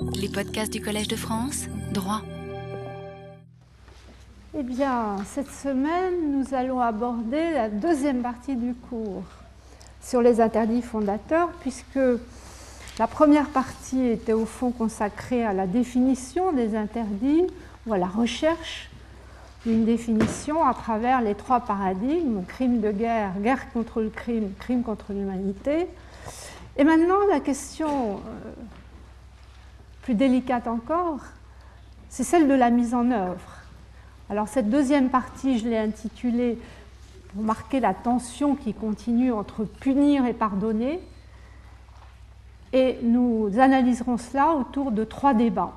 Les podcasts du Collège de France, droit. Eh bien, cette semaine, nous allons aborder la deuxième partie du cours sur les interdits fondateurs, puisque la première partie était au fond consacrée à la définition des interdits ou à la recherche d'une définition à travers les trois paradigmes, crime de guerre, guerre contre le crime, crime contre l'humanité. Et maintenant, la question euh, plus délicate encore, c'est celle de la mise en œuvre. Alors cette deuxième partie, je l'ai intitulée pour marquer la tension qui continue entre punir et pardonner. Et nous analyserons cela autour de trois débats.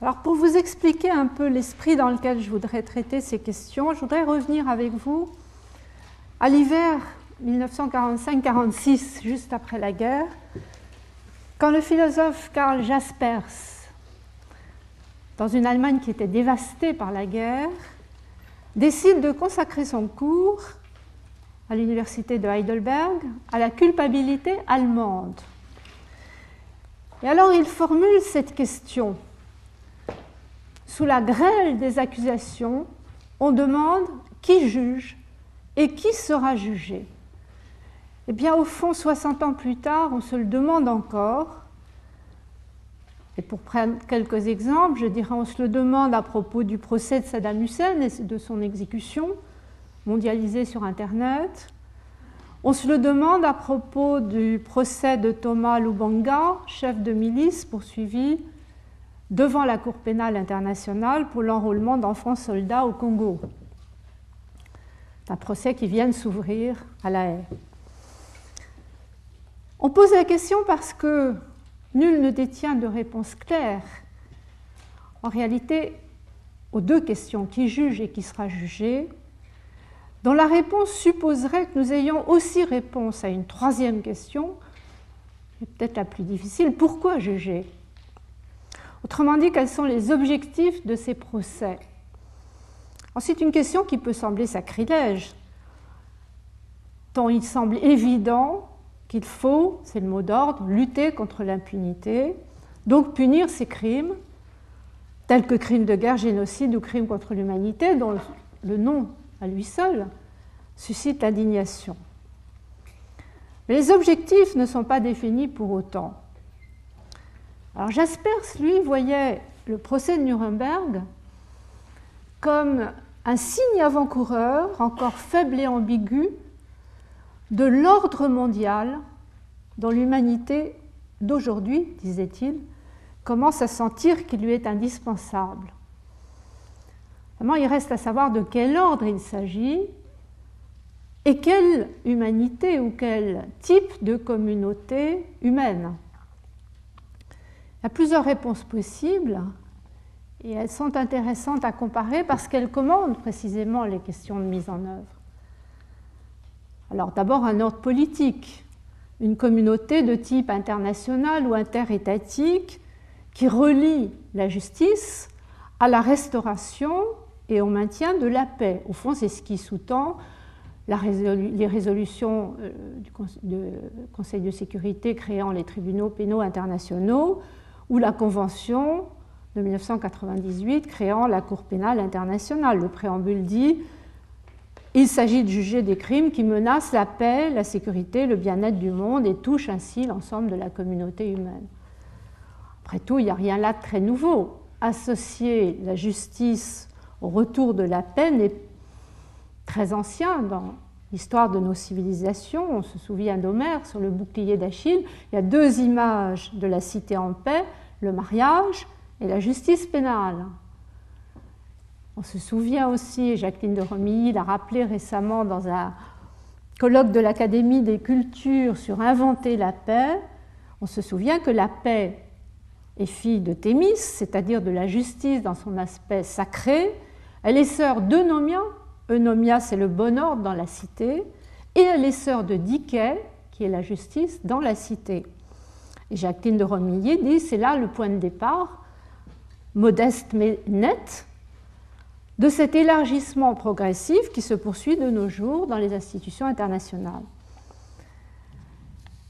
Alors pour vous expliquer un peu l'esprit dans lequel je voudrais traiter ces questions, je voudrais revenir avec vous à l'hiver 1945-46, juste après la guerre, quand le philosophe Karl Jaspers, dans une Allemagne qui était dévastée par la guerre, décide de consacrer son cours à l'université de Heidelberg à la culpabilité allemande. Et alors il formule cette question. Sous la grêle des accusations, on demande qui juge et qui sera jugé. Eh bien, au fond, 60 ans plus tard, on se le demande encore. Et pour prendre quelques exemples, je dirais on se le demande à propos du procès de Saddam Hussein et de son exécution, mondialisée sur Internet. On se le demande à propos du procès de Thomas Lubanga, chef de milice poursuivi devant la Cour pénale internationale pour l'enrôlement d'enfants soldats au Congo. Un procès qui vient de s'ouvrir à La Haye. On pose la question parce que nul ne détient de réponse claire. En réalité, aux deux questions, qui juge et qui sera jugé, dont la réponse supposerait que nous ayons aussi réponse à une troisième question, peut-être la plus difficile, pourquoi juger? Autrement dit, quels sont les objectifs de ces procès? C'est une question qui peut sembler sacrilège, tant il semble évident qu'il faut, c'est le mot d'ordre, lutter contre l'impunité, donc punir ces crimes, tels que crimes de guerre, génocide ou crimes contre l'humanité, dont le nom à lui seul suscite l'indignation. Mais les objectifs ne sont pas définis pour autant. Alors Jaspers, lui, voyait le procès de Nuremberg comme un signe avant-coureur, encore faible et ambigu, de l'ordre mondial dont l'humanité d'aujourd'hui, disait-il, commence à sentir qu'il lui est indispensable. Vraiment, il reste à savoir de quel ordre il s'agit et quelle humanité ou quel type de communauté humaine. Il y a plusieurs réponses possibles et elles sont intéressantes à comparer parce qu'elles commandent précisément les questions de mise en œuvre. Alors d'abord un ordre politique, une communauté de type international ou interétatique qui relie la justice à la restauration et au maintien de la paix. Au fond, c'est ce qui sous-tend les résolutions euh, du Conseil de sécurité créant les tribunaux pénaux internationaux ou la Convention de 1998 créant la Cour pénale internationale. Le préambule dit il s'agit de juger des crimes qui menacent la paix, la sécurité, le bien-être du monde et touchent ainsi l'ensemble de la communauté humaine. Après tout, il n'y a rien là de très nouveau. Associer la justice au retour de la paix n'est très ancien dans l'histoire de nos civilisations. On se souvient d'Homère sur le bouclier d'Achille. Il y a deux images de la cité en paix, le mariage et la justice pénale. On se souvient aussi, Jacqueline de Romilly l'a rappelé récemment dans un colloque de l'Académie des cultures sur inventer la paix, on se souvient que la paix est fille de Thémis, c'est-à-dire de la justice dans son aspect sacré. Elle est sœur d'Eunomia, Eunomia c'est le bon ordre dans la cité, et elle est sœur de Dike, qui est la justice dans la cité. Et Jacqueline de Romilly dit c'est là le point de départ, modeste mais net, de cet élargissement progressif qui se poursuit de nos jours dans les institutions internationales.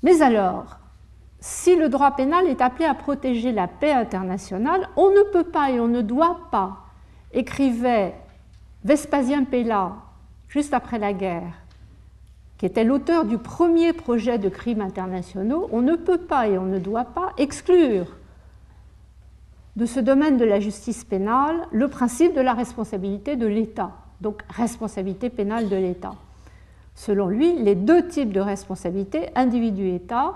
Mais alors, si le droit pénal est appelé à protéger la paix internationale, on ne peut pas et on ne doit pas, écrivait Vespasien Pella juste après la guerre, qui était l'auteur du premier projet de crimes internationaux, on ne peut pas et on ne doit pas exclure de ce domaine de la justice pénale le principe de la responsabilité de l'État, donc responsabilité pénale de l'État. Selon lui, les deux types de responsabilité, individu-État,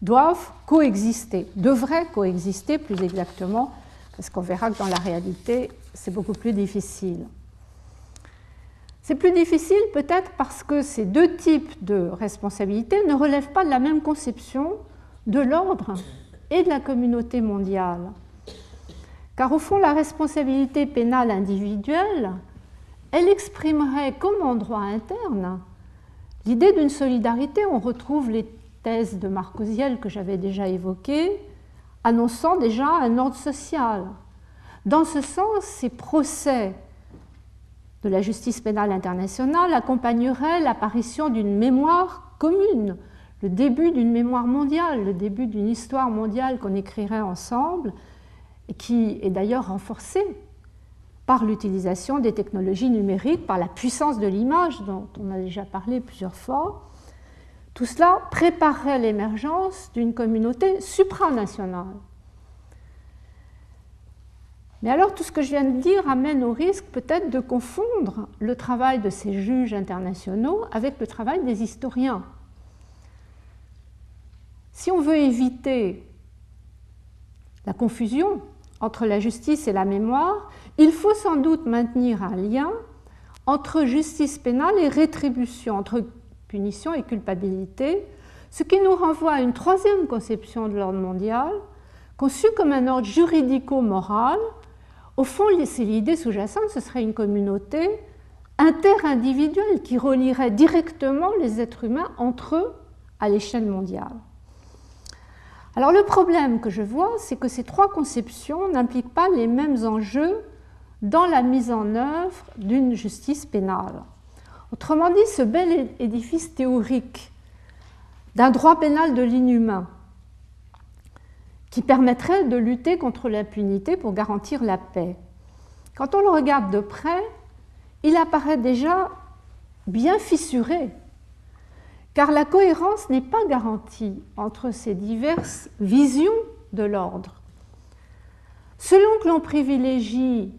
doivent coexister, devraient coexister plus exactement, parce qu'on verra que dans la réalité, c'est beaucoup plus difficile. C'est plus difficile peut-être parce que ces deux types de responsabilités ne relèvent pas de la même conception de l'ordre et de la communauté mondiale. Car au fond, la responsabilité pénale individuelle, elle exprimerait comme en droit interne l'idée d'une solidarité. On retrouve les thèse de Marcosiel que j'avais déjà évoquée, annonçant déjà un ordre social. Dans ce sens, ces procès de la justice pénale internationale accompagneraient l'apparition d'une mémoire commune, le début d'une mémoire mondiale, le début d'une histoire mondiale qu'on écrirait ensemble, qui est d'ailleurs renforcée par l'utilisation des technologies numériques, par la puissance de l'image dont on a déjà parlé plusieurs fois, tout cela préparerait l'émergence d'une communauté supranationale. Mais alors tout ce que je viens de dire amène au risque peut-être de confondre le travail de ces juges internationaux avec le travail des historiens. Si on veut éviter la confusion entre la justice et la mémoire, il faut sans doute maintenir un lien entre justice pénale et rétribution, entre punition et culpabilité, ce qui nous renvoie à une troisième conception de l'ordre mondial, conçue comme un ordre juridico-moral. Au fond, c'est l'idée sous-jacente, ce serait une communauté interindividuelle qui relierait directement les êtres humains entre eux à l'échelle mondiale. Alors le problème que je vois, c'est que ces trois conceptions n'impliquent pas les mêmes enjeux dans la mise en œuvre d'une justice pénale. Autrement dit, ce bel édifice théorique d'un droit pénal de l'inhumain qui permettrait de lutter contre l'impunité pour garantir la paix. Quand on le regarde de près, il apparaît déjà bien fissuré, car la cohérence n'est pas garantie entre ces diverses visions de l'ordre. Selon que l'on privilégie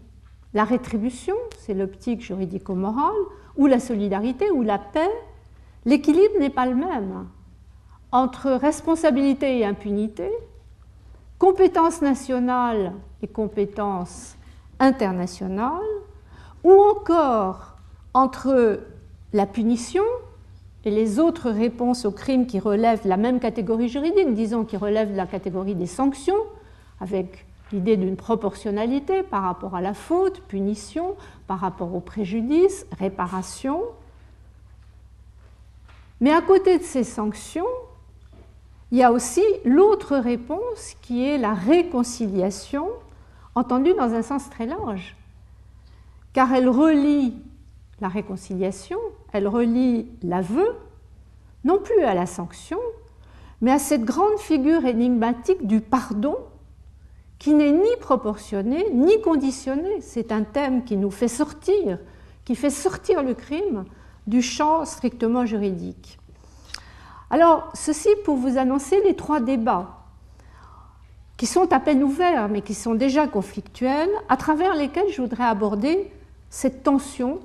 la rétribution, c'est l'optique juridico-morale, ou la solidarité ou la paix, l'équilibre n'est pas le même entre responsabilité et impunité, compétence nationale et compétence internationale, ou encore entre la punition et les autres réponses aux crimes qui relèvent la même catégorie juridique, disons qui relèvent de la catégorie des sanctions, avec l'idée d'une proportionnalité par rapport à la faute, punition, par rapport au préjudice, réparation. Mais à côté de ces sanctions, il y a aussi l'autre réponse qui est la réconciliation, entendue dans un sens très large, car elle relie la réconciliation, elle relie l'aveu, non plus à la sanction, mais à cette grande figure énigmatique du pardon qui n'est ni proportionné ni conditionné. C'est un thème qui nous fait sortir, qui fait sortir le crime du champ strictement juridique. Alors, ceci pour vous annoncer les trois débats qui sont à peine ouverts, mais qui sont déjà conflictuels, à travers lesquels je voudrais aborder cette tension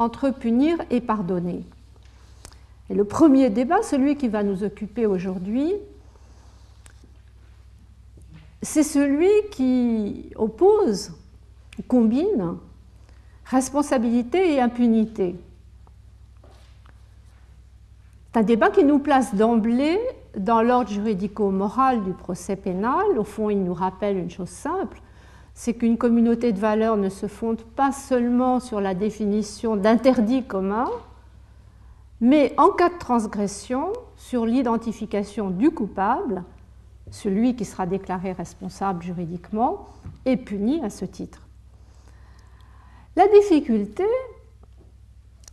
entre punir et pardonner. Et le premier débat, celui qui va nous occuper aujourd'hui, c'est celui qui oppose, combine responsabilité et impunité. C'est un débat qui nous place d'emblée dans l'ordre juridico-moral du procès pénal. Au fond, il nous rappelle une chose simple, c'est qu'une communauté de valeurs ne se fonde pas seulement sur la définition d'interdits communs, mais en cas de transgression, sur l'identification du coupable celui qui sera déclaré responsable juridiquement est puni à ce titre. La difficulté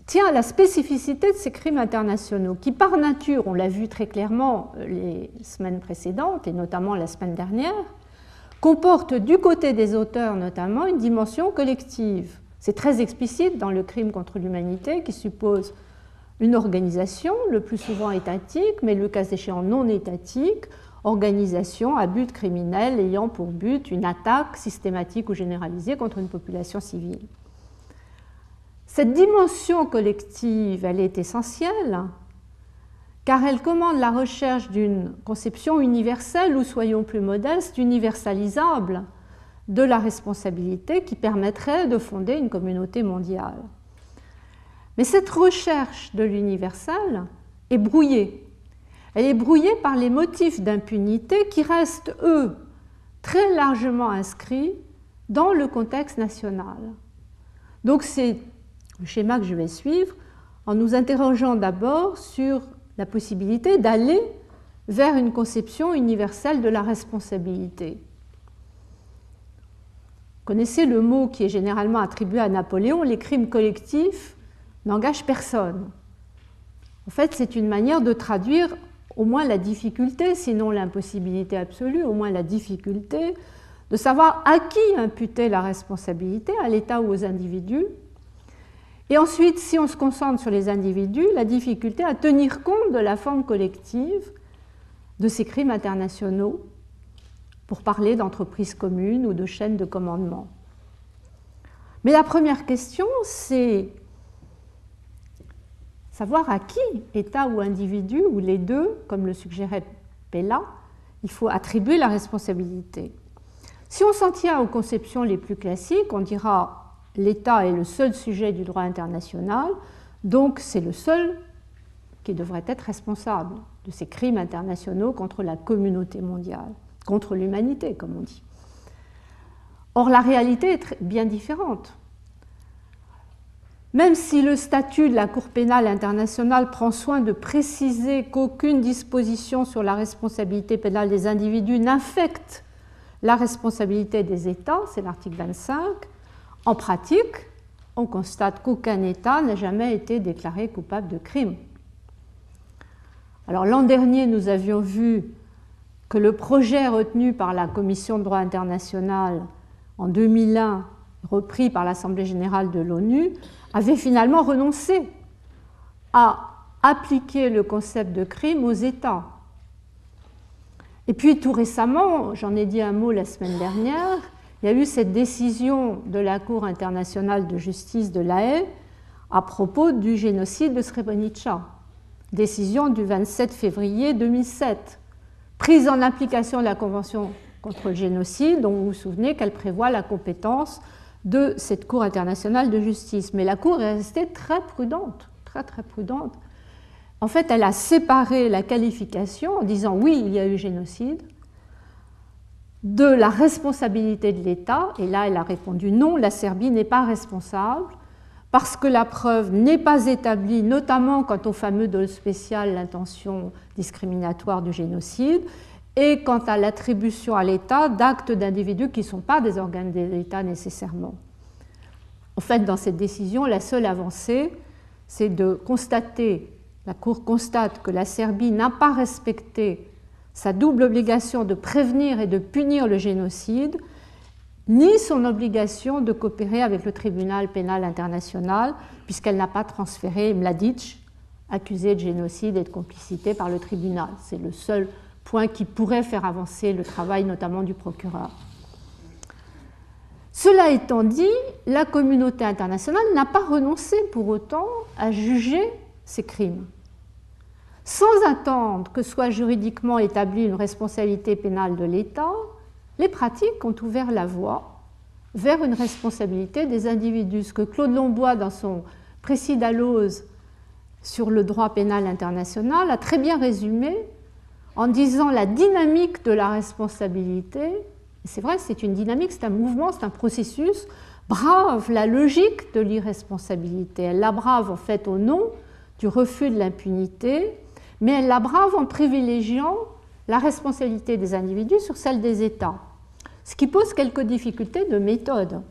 tient à la spécificité de ces crimes internationaux, qui par nature, on l'a vu très clairement euh, les semaines précédentes, et notamment la semaine dernière, comportent du côté des auteurs notamment une dimension collective. C'est très explicite dans le crime contre l'humanité qui suppose une organisation, le plus souvent étatique, mais le cas échéant non étatique, organisation à but criminel ayant pour but une attaque systématique ou généralisée contre une population civile. Cette dimension collective, elle est essentielle car elle commande la recherche d'une conception universelle ou, soyons plus modestes, universalisable de la responsabilité qui permettrait de fonder une communauté mondiale. Mais cette recherche de l'universel est brouillée. Elle est brouillée par les motifs d'impunité qui restent, eux, très largement inscrits dans le contexte national. Donc c'est le schéma que je vais suivre en nous interrogeant d'abord sur la possibilité d'aller vers une conception universelle de la responsabilité. Vous connaissez le mot qui est généralement attribué à Napoléon, les crimes collectifs n'engagent personne. En fait, c'est une manière de traduire au moins la difficulté, sinon l'impossibilité absolue, au moins la difficulté de savoir à qui imputer la responsabilité, à l'État ou aux individus, et ensuite, si on se concentre sur les individus, la difficulté à tenir compte de la forme collective de ces crimes internationaux pour parler d'entreprises communes ou de chaînes de commandement. Mais la première question, c'est savoir à qui, État ou individu, ou les deux, comme le suggérait Pella, il faut attribuer la responsabilité. Si on s'en tient aux conceptions les plus classiques, on dira l'État est le seul sujet du droit international, donc c'est le seul qui devrait être responsable de ces crimes internationaux contre la communauté mondiale, contre l'humanité, comme on dit. Or, la réalité est bien différente. Même si le statut de la Cour pénale internationale prend soin de préciser qu'aucune disposition sur la responsabilité pénale des individus n'affecte la responsabilité des États, c'est l'article 25, en pratique, on constate qu'aucun État n'a jamais été déclaré coupable de crime. Alors l'an dernier, nous avions vu que le projet retenu par la Commission de droit international en 2001, repris par l'Assemblée générale de l'ONU, avait finalement renoncé à appliquer le concept de crime aux États. Et puis tout récemment, j'en ai dit un mot la semaine dernière, il y a eu cette décision de la Cour internationale de justice de La Haye à propos du génocide de Srebrenica, décision du 27 février 2007, prise en application de la Convention contre le génocide, dont vous vous souvenez qu'elle prévoit la compétence de cette Cour internationale de justice. Mais la Cour est restée très prudente, très très prudente. En fait, elle a séparé la qualification en disant oui, il y a eu génocide, de la responsabilité de l'État, et là elle a répondu non, la Serbie n'est pas responsable, parce que la preuve n'est pas établie, notamment quant au fameux dol spécial, l'intention discriminatoire du génocide, et quant à l'attribution à l'État d'actes d'individus qui ne sont pas des organes de l'État nécessairement. En fait, dans cette décision, la seule avancée, c'est de constater, la Cour constate que la Serbie n'a pas respecté sa double obligation de prévenir et de punir le génocide, ni son obligation de coopérer avec le tribunal pénal international, puisqu'elle n'a pas transféré Mladic, accusé de génocide et de complicité par le tribunal. C'est le seul point qui pourrait faire avancer le travail notamment du procureur. Cela étant dit, la communauté internationale n'a pas renoncé pour autant à juger ces crimes sans attendre que soit juridiquement établie une responsabilité pénale de l'État, les pratiques ont ouvert la voie vers une responsabilité des individus. Ce que Claude Lombois, dans son précis sur le droit pénal international, a très bien résumé en disant la dynamique de la responsabilité. C'est vrai, c'est une dynamique, c'est un mouvement, c'est un processus. Brave la logique de l'irresponsabilité. Elle la brave en fait au nom du refus de l'impunité mais elle la brave en privilégiant la responsabilité des individus sur celle des États, ce qui pose quelques difficultés de méthode.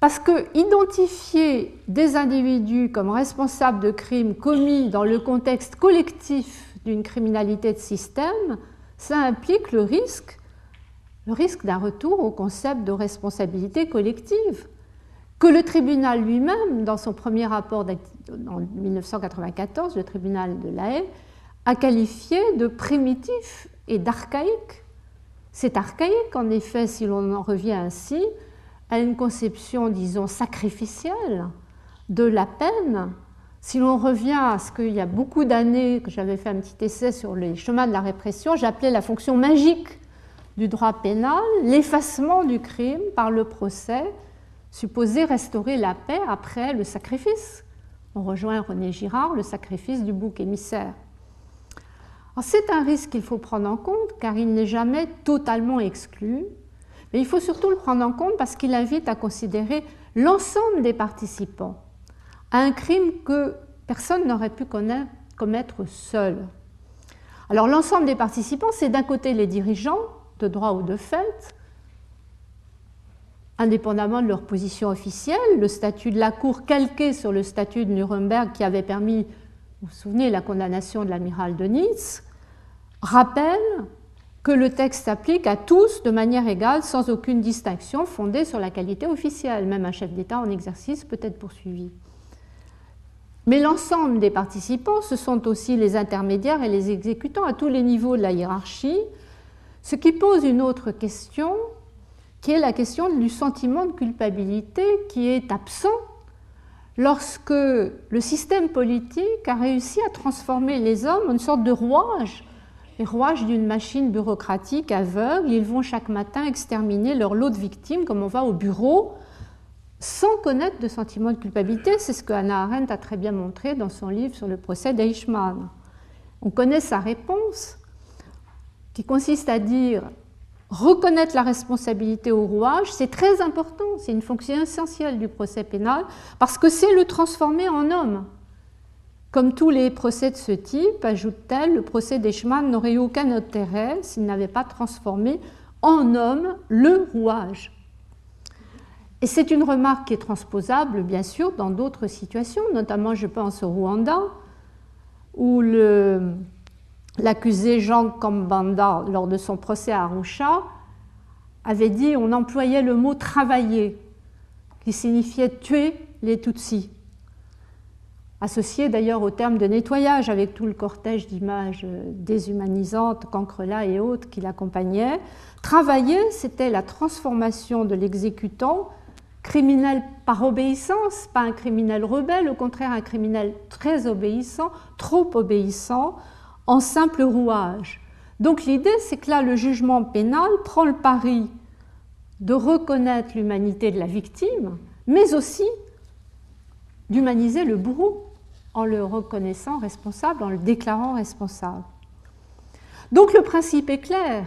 Parce que identifier des individus comme responsables de crimes commis dans le contexte collectif d'une criminalité de système, ça implique le risque, le risque d'un retour au concept de responsabilité collective que le tribunal lui-même, dans son premier rapport en 1994, le tribunal de La Haye, a qualifié de primitif et d'archaïque. C'est archaïque, en effet, si l'on en revient ainsi à une conception, disons, sacrificielle de la peine. Si l'on revient à ce qu'il y a beaucoup d'années que j'avais fait un petit essai sur les chemins de la répression, j'appelais la fonction magique du droit pénal l'effacement du crime par le procès supposé restaurer la paix après le sacrifice. On rejoint René Girard, le sacrifice du bouc émissaire. C'est un risque qu'il faut prendre en compte car il n'est jamais totalement exclu, mais il faut surtout le prendre en compte parce qu'il invite à considérer l'ensemble des participants à un crime que personne n'aurait pu commettre seul. Alors l'ensemble des participants, c'est d'un côté les dirigeants, de droit ou de fait, indépendamment de leur position officielle. Le statut de la Cour calqué sur le statut de Nuremberg qui avait permis, vous vous souvenez, la condamnation de l'amiral de Nice, rappelle que le texte s'applique à tous de manière égale, sans aucune distinction fondée sur la qualité officielle. Même un chef d'État en exercice peut être poursuivi. Mais l'ensemble des participants, ce sont aussi les intermédiaires et les exécutants à tous les niveaux de la hiérarchie, ce qui pose une autre question qui est la question du sentiment de culpabilité qui est absent lorsque le système politique a réussi à transformer les hommes en une sorte de rouage, les rouages d'une machine bureaucratique aveugle. Ils vont chaque matin exterminer leur lot de victimes comme on va au bureau sans connaître de sentiment de culpabilité. C'est ce que Hannah Arendt a très bien montré dans son livre sur le procès d'Eichmann. On connaît sa réponse qui consiste à dire reconnaître la responsabilité au rouage, c'est très important, c'est une fonction essentielle du procès pénal, parce que c'est le transformer en homme. Comme tous les procès de ce type, ajoute-t-elle, le procès d'Eichmann n'aurait eu aucun intérêt s'il n'avait pas transformé en homme le rouage. Et c'est une remarque qui est transposable, bien sûr, dans d'autres situations, notamment je pense au Rwanda, où le, l'accusé Jean Kambanda, lors de son procès à Arusha, avait dit on employait le mot travailler, qui signifiait tuer les Tutsis, associé d'ailleurs au terme de nettoyage avec tout le cortège d'images déshumanisantes, cancrelas et autres qui l'accompagnaient. Travailler, c'était la transformation de l'exécutant, criminel par obéissance, pas un criminel rebelle, au contraire un criminel très obéissant, trop obéissant, en simple rouage. Donc l'idée, c'est que là, le jugement pénal prend le pari de reconnaître l'humanité de la victime, mais aussi d'humaniser le bourreau en le reconnaissant responsable, en le déclarant responsable. Donc le principe est clair.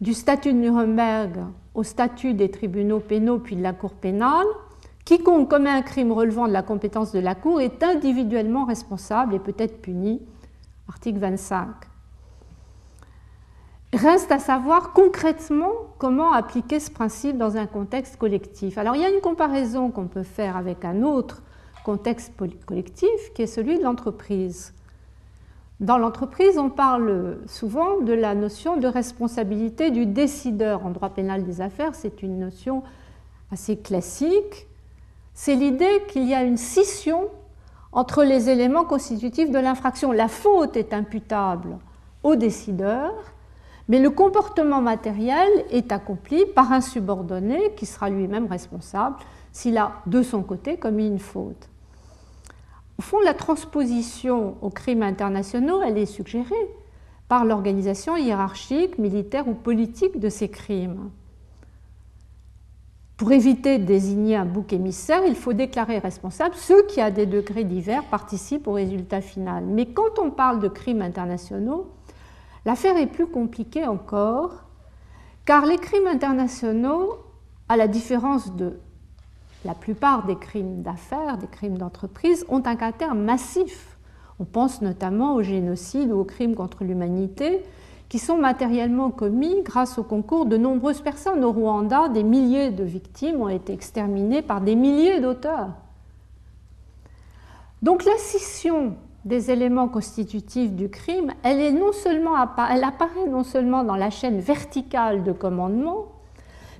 Du statut de Nuremberg au statut des tribunaux pénaux puis de la Cour pénale, quiconque commet un crime relevant de la compétence de la Cour est individuellement responsable et peut être puni article 25. Reste à savoir concrètement comment appliquer ce principe dans un contexte collectif. Alors il y a une comparaison qu'on peut faire avec un autre contexte collectif qui est celui de l'entreprise. Dans l'entreprise, on parle souvent de la notion de responsabilité du décideur en droit pénal des affaires. C'est une notion assez classique. C'est l'idée qu'il y a une scission entre les éléments constitutifs de l'infraction. La faute est imputable au décideur, mais le comportement matériel est accompli par un subordonné qui sera lui-même responsable s'il a de son côté commis une faute. Au fond, la transposition aux crimes internationaux, elle est suggérée par l'organisation hiérarchique, militaire ou politique de ces crimes. Pour éviter de désigner un bouc émissaire, il faut déclarer responsable ceux qui, à des degrés divers, participent au résultat final. Mais quand on parle de crimes internationaux, l'affaire est plus compliquée encore, car les crimes internationaux, à la différence de la plupart des crimes d'affaires, des crimes d'entreprise, ont un caractère massif. On pense notamment au génocide ou aux crimes contre l'humanité, qui sont matériellement commis grâce au concours de nombreuses personnes. Au Rwanda, des milliers de victimes ont été exterminées par des milliers d'auteurs. Donc la scission des éléments constitutifs du crime, elle, est non seulement, elle apparaît non seulement dans la chaîne verticale de commandement,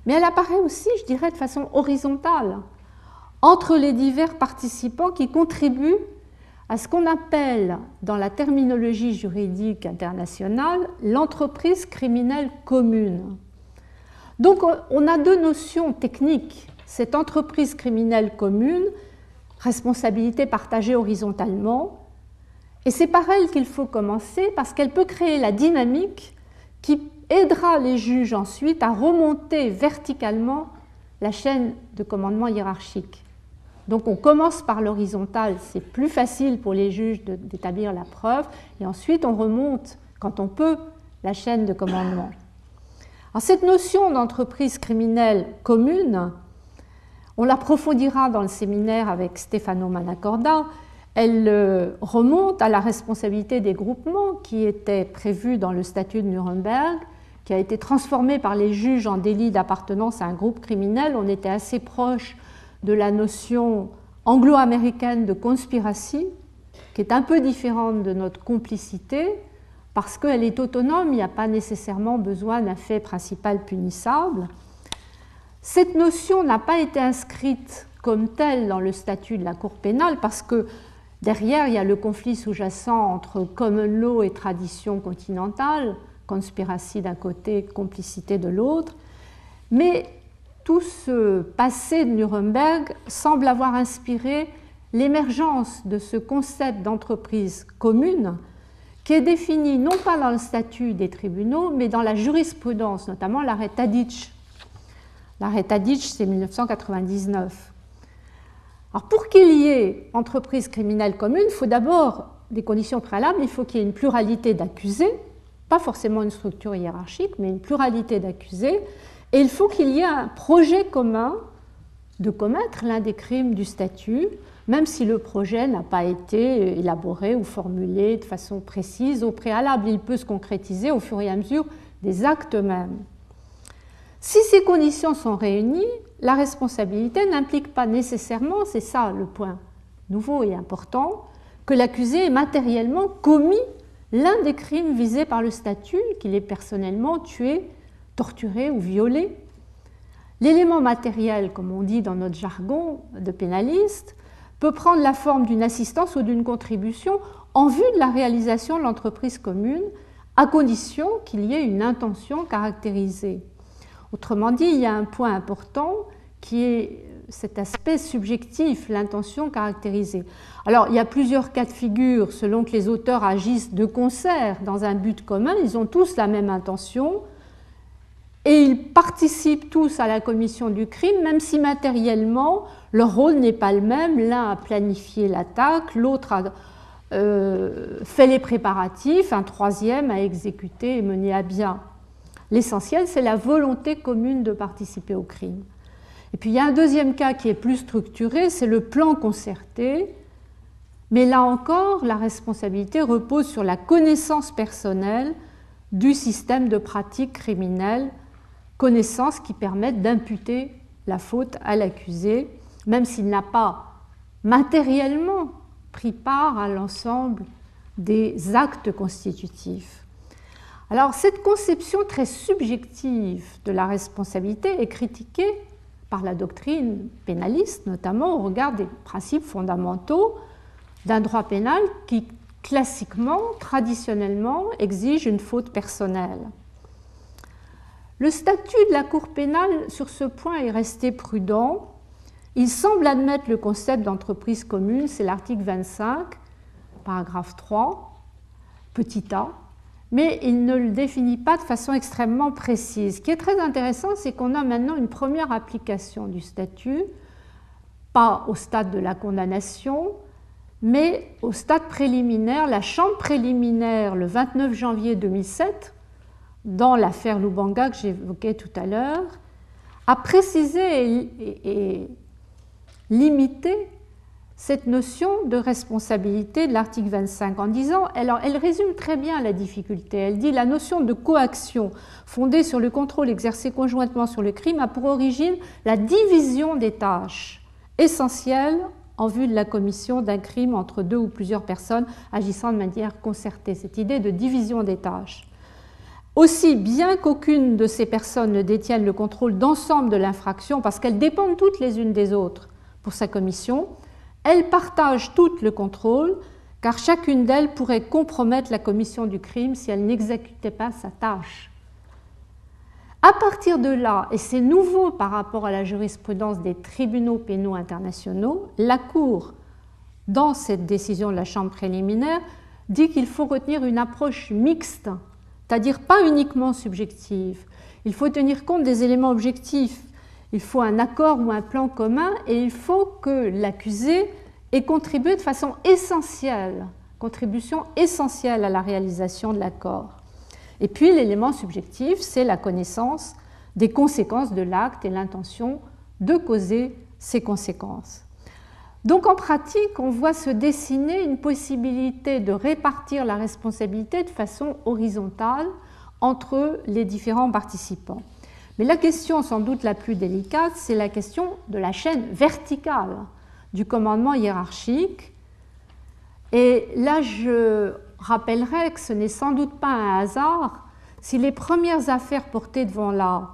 mais elle apparaît aussi, je dirais, de façon horizontale, entre les divers participants qui contribuent à ce qu'on appelle, dans la terminologie juridique internationale, l'entreprise criminelle commune. Donc on a deux notions techniques. Cette entreprise criminelle commune, responsabilité partagée horizontalement, et c'est par elle qu'il faut commencer parce qu'elle peut créer la dynamique qui aidera les juges ensuite à remonter verticalement la chaîne de commandement hiérarchique. Donc on commence par l'horizontale, c'est plus facile pour les juges d'établir la preuve, et ensuite on remonte, quand on peut, la chaîne de commandement. Alors cette notion d'entreprise criminelle commune, on l'approfondira dans le séminaire avec Stefano Manacorda, elle euh, remonte à la responsabilité des groupements qui était prévue dans le statut de Nuremberg, qui a été transformé par les juges en délit d'appartenance à un groupe criminel. On était assez proche de la notion anglo-américaine de conspiracy, qui est un peu différente de notre complicité, parce qu'elle est autonome, il n'y a pas nécessairement besoin d'un fait principal punissable. Cette notion n'a pas été inscrite comme telle dans le statut de la Cour pénale, parce que derrière, il y a le conflit sous-jacent entre common law et tradition continentale, conspiracy d'un côté, complicité de l'autre. Mais tout ce passé de Nuremberg semble avoir inspiré l'émergence de ce concept d'entreprise commune qui est défini non pas dans le statut des tribunaux, mais dans la jurisprudence, notamment l'arrêt Tadic. L'arrêt Tadic, c'est 1999. Alors pour qu'il y ait entreprise criminelle commune, il faut d'abord des conditions préalables, il faut qu'il y ait une pluralité d'accusés, pas forcément une structure hiérarchique, mais une pluralité d'accusés, et il faut qu'il y ait un projet commun de commettre l'un des crimes du statut, même si le projet n'a pas été élaboré ou formulé de façon précise au préalable. Il peut se concrétiser au fur et à mesure des actes mêmes. Si ces conditions sont réunies, la responsabilité n'implique pas nécessairement, c'est ça le point nouveau et important, que l'accusé ait matériellement commis l'un des crimes visés par le statut, qu'il ait personnellement tué torturé ou violé. L'élément matériel, comme on dit dans notre jargon de pénaliste, peut prendre la forme d'une assistance ou d'une contribution en vue de la réalisation de l'entreprise commune, à condition qu'il y ait une intention caractérisée. Autrement dit, il y a un point important qui est cet aspect subjectif, l'intention caractérisée. Alors, il y a plusieurs cas de figure selon que les auteurs agissent de concert dans un but commun. Ils ont tous la même intention, et ils participent tous à la commission du crime, même si matériellement leur rôle n'est pas le même. L'un a planifié l'attaque, l'autre a euh, fait les préparatifs, un troisième a exécuté et mené à bien. L'essentiel, c'est la volonté commune de participer au crime. Et puis il y a un deuxième cas qui est plus structuré, c'est le plan concerté. Mais là encore, la responsabilité repose sur la connaissance personnelle du système de pratique criminelle connaissances qui permettent d'imputer la faute à l'accusé, même s'il n'a pas matériellement pris part à l'ensemble des actes constitutifs. Alors cette conception très subjective de la responsabilité est critiquée par la doctrine pénaliste, notamment au regard des principes fondamentaux d'un droit pénal qui classiquement, traditionnellement, exige une faute personnelle. Le statut de la Cour pénale sur ce point est resté prudent. Il semble admettre le concept d'entreprise commune, c'est l'article 25, paragraphe 3, petit a, mais il ne le définit pas de façon extrêmement précise. Ce qui est très intéressant, c'est qu'on a maintenant une première application du statut, pas au stade de la condamnation, mais au stade préliminaire. La Chambre préliminaire, le 29 janvier 2007, dans l'affaire Lubanga que j'évoquais tout à l'heure, a précisé et, limité cette notion de responsabilité de l'article 25 en disant, elle résume très bien la difficulté. Elle dit la notion de coaction fondée sur le contrôle exercé conjointement sur le crime a pour origine la division des tâches essentielles en vue de la commission d'un crime entre deux ou plusieurs personnes agissant de manière concertée. Cette idée de division des tâches. Aussi bien qu'aucune de ces personnes ne détienne le contrôle d'ensemble de l'infraction, parce qu'elles dépendent toutes les unes des autres pour sa commission, elles partagent toutes le contrôle, car chacune d'elles pourrait compromettre la commission du crime si elle n'exécutait pas sa tâche. À partir de là, et c'est nouveau par rapport à la jurisprudence des tribunaux pénaux internationaux, la Cour, dans cette décision de la Chambre préliminaire, dit qu'il faut retenir une approche mixte, c'est-à-dire pas uniquement subjective. Il faut tenir compte des éléments objectifs il faut un accord ou un plan commun et il faut que l'accusé ait contribué de façon essentielle, contribution essentielle à la réalisation de l'accord. Et puis l'élément subjectif, c'est la connaissance des conséquences de l'acte et l'intention de causer ces conséquences. Donc en pratique, on voit se dessiner une possibilité de répartir la responsabilité de façon horizontale entre les différents participants. Mais la question sans doute la plus délicate, c'est la question de la chaîne verticale du commandement hiérarchique. Et là, je rappellerai que ce n'est sans doute pas un hasard si les premières affaires portées devant la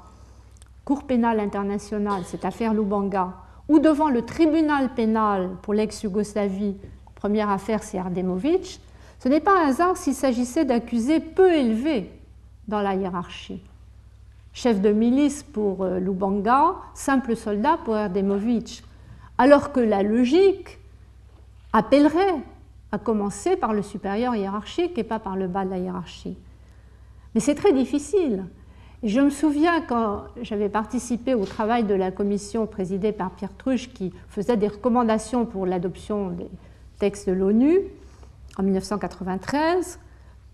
Cour pénale internationale, cette affaire Lubanga, ou devant le tribunal pénal pour l'ex-Yougoslavie, première affaire c'est Ardemovic, ce n'est pas un hasard s'il s'agissait d'accusés peu élevés dans la hiérarchie chef de milice pour euh, Lubanga, simple soldat pour Erdemovitch, alors que la logique appellerait à commencer par le supérieur hiérarchique et pas par le bas de la hiérarchie. Mais c'est très difficile. Je me souviens quand j'avais participé au travail de la commission présidée par Pierre Truche qui faisait des recommandations pour l'adoption des textes de l'ONU en 1993,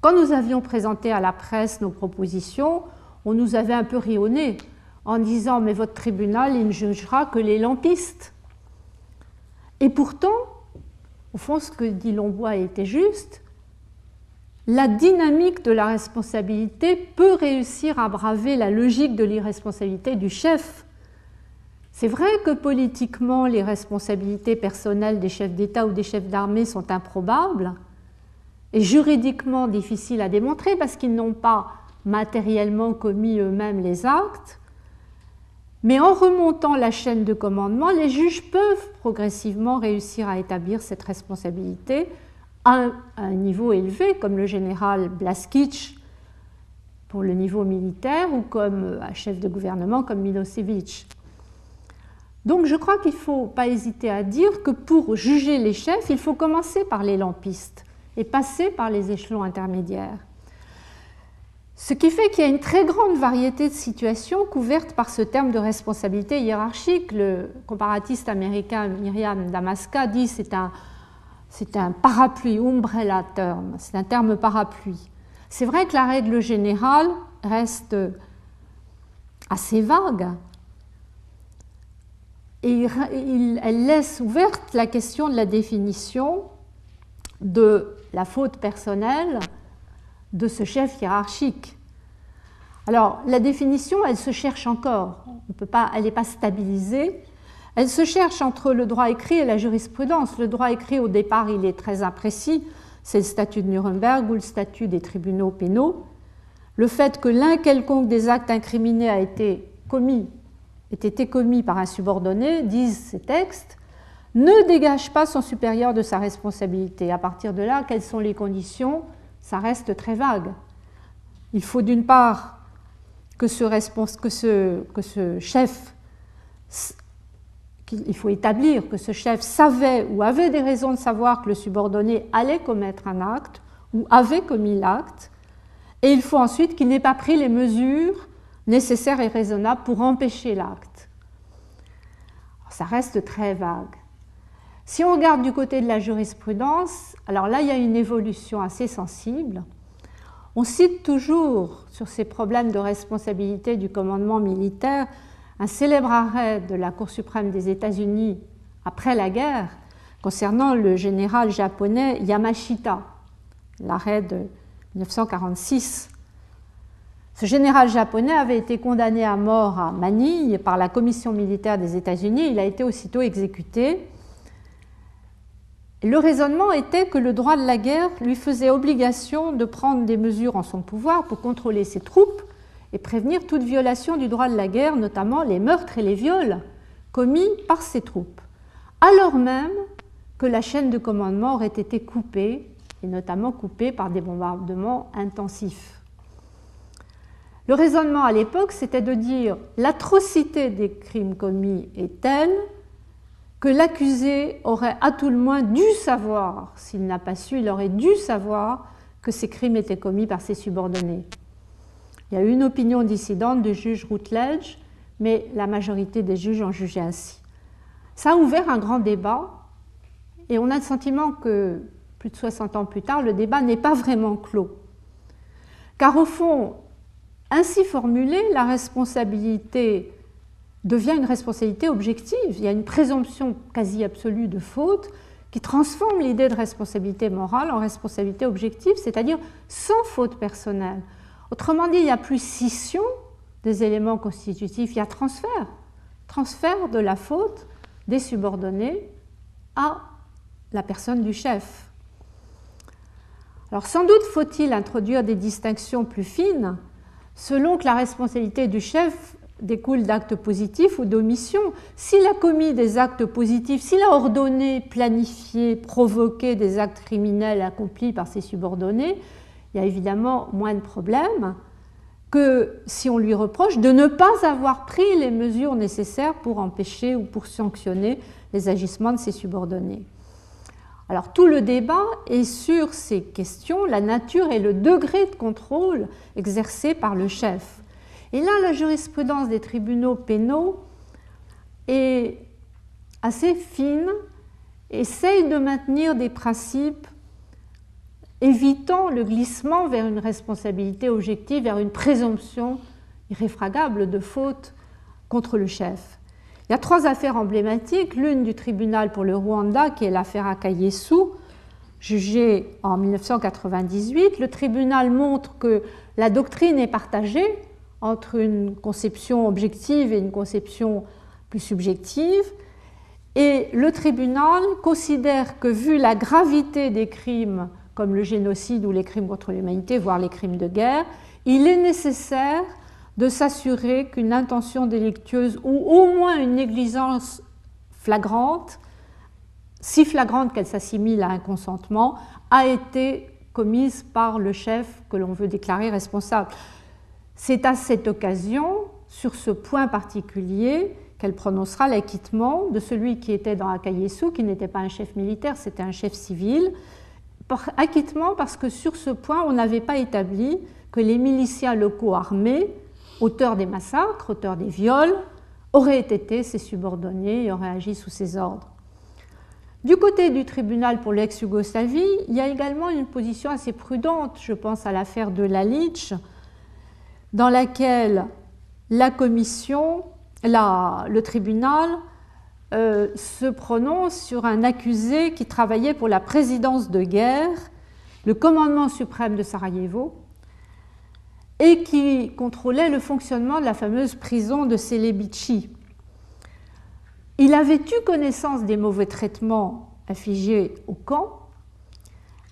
quand nous avions présenté à la presse nos propositions, on nous avait un peu rionné en disant mais votre tribunal, il ne jugera que les lampistes. Et pourtant, au fond, ce que dit Lombois était juste, la dynamique de la responsabilité peut réussir à braver la logique de l'irresponsabilité du chef. C'est vrai que politiquement, les responsabilités personnelles des chefs d'État ou des chefs d'armée sont improbables et juridiquement difficiles à démontrer parce qu'ils n'ont pas matériellement commis eux-mêmes les actes, mais en remontant la chaîne de commandement, les juges peuvent progressivement réussir à établir cette responsabilité à un niveau élevé, comme le général Blaskic pour le niveau militaire ou comme un chef de gouvernement comme Milosevic. Donc je crois qu'il ne faut pas hésiter à dire que pour juger les chefs, il faut commencer par les lampistes et passer par les échelons intermédiaires. Ce qui fait qu'il y a une très grande variété de situations couvertes par ce terme de responsabilité hiérarchique. Le comparatiste américain Myriam Damaska dit c'est un, c'est un parapluie, umbrella term, c'est un terme parapluie. C'est vrai que la règle générale reste assez vague et elle laisse ouverte la question de la définition de la faute personnelle de ce chef hiérarchique. Alors, la définition, elle se cherche encore. On peut pas, elle n'est pas stabilisée. Elle se cherche entre le droit écrit et la jurisprudence. Le droit écrit, au départ, il est très imprécis. C'est le statut de Nuremberg ou le statut des tribunaux pénaux. Le fait que l'un quelconque des actes incriminés a été commis, ait été commis par un subordonné, disent ces textes, ne dégage pas son supérieur de sa responsabilité. À partir de là, quelles sont les conditions ça reste très vague. Il faut d'une part que ce, chef, il faut établir que ce chef savait ou avait des raisons de savoir que le subordonné allait commettre un acte ou avait commis l'acte, et il faut ensuite qu'il n'ait pas pris les mesures nécessaires et raisonnables pour empêcher l'acte. Ça reste très vague. Si on regarde du côté de la jurisprudence, alors là, il y a une évolution assez sensible. On cite toujours sur ces problèmes de responsabilité du commandement militaire un célèbre arrêt de la Cour suprême des États-Unis après la guerre concernant le général japonais Yamashita, l'arrêt de 1946. Ce général japonais avait été condamné à mort à Manille par la commission militaire des États-Unis. Il a été aussitôt exécuté. Le raisonnement était que le droit de la guerre lui faisait obligation de prendre des mesures en son pouvoir pour contrôler ses troupes et prévenir toute violation du droit de la guerre, notamment les meurtres et les viols commis par ses troupes, alors même que la chaîne de commandement aurait été coupée, et notamment coupée par des bombardements intensifs. Le raisonnement à l'époque, c'était de dire l'atrocité des crimes commis est telle que l'accusé aurait à tout le moins dû savoir, s'il n'a pas su, il aurait dû savoir que ces crimes étaient commis par ses subordonnés. Il y a eu une opinion dissidente du juge Routledge, mais la majorité des juges ont jugé ainsi. Ça a ouvert un grand débat, et on a le sentiment que plus de 60 ans plus tard, le débat n'est pas vraiment clos. Car au fond, ainsi formulée, la responsabilité devient une responsabilité objective. Il y a une présomption quasi absolue de faute qui transforme l'idée de responsabilité morale en responsabilité objective, c'est-à-dire sans faute personnelle. Autrement dit, il n'y a plus scission des éléments constitutifs, il y a transfert. Transfert de la faute des subordonnés à la personne du chef. Alors sans doute faut-il introduire des distinctions plus fines selon que la responsabilité du chef découle d'actes positifs ou d'omissions. S'il a commis des actes positifs, s'il a ordonné, planifié, provoqué des actes criminels accomplis par ses subordonnés, il y a évidemment moins de problèmes que si on lui reproche de ne pas avoir pris les mesures nécessaires pour empêcher ou pour sanctionner les agissements de ses subordonnés. Alors tout le débat est sur ces questions, la nature et le degré de contrôle exercé par le chef. Et là, la jurisprudence des tribunaux pénaux est assez fine, essaye de maintenir des principes évitant le glissement vers une responsabilité objective, vers une présomption irréfragable de faute contre le chef. Il y a trois affaires emblématiques, l'une du tribunal pour le Rwanda, qui est l'affaire Akayesu, jugée en 1998. Le tribunal montre que la doctrine est partagée entre une conception objective et une conception plus subjective. Et le tribunal considère que vu la gravité des crimes comme le génocide ou les crimes contre l'humanité, voire les crimes de guerre, il est nécessaire de s'assurer qu'une intention délictueuse ou au moins une négligence flagrante, si flagrante qu'elle s'assimile à un consentement, a été commise par le chef que l'on veut déclarer responsable. C'est à cette occasion, sur ce point particulier, qu'elle prononcera l'acquittement de celui qui était dans Akayesu, qui n'était pas un chef militaire, c'était un chef civil. Acquittement parce que sur ce point, on n'avait pas établi que les miliciens locaux armés, auteurs des massacres, auteurs des viols, auraient été ses subordonnés et auraient agi sous ses ordres. Du côté du tribunal pour l'ex-Yougoslavie, il y a également une position assez prudente, je pense à l'affaire de Lalic, dans laquelle la commission, le tribunal, euh, se prononce sur un accusé qui travaillait pour la présidence de guerre, le commandement suprême de Sarajevo, et qui contrôlait le fonctionnement de la fameuse prison de Celebici. Il avait eu connaissance des mauvais traitements affligés au camp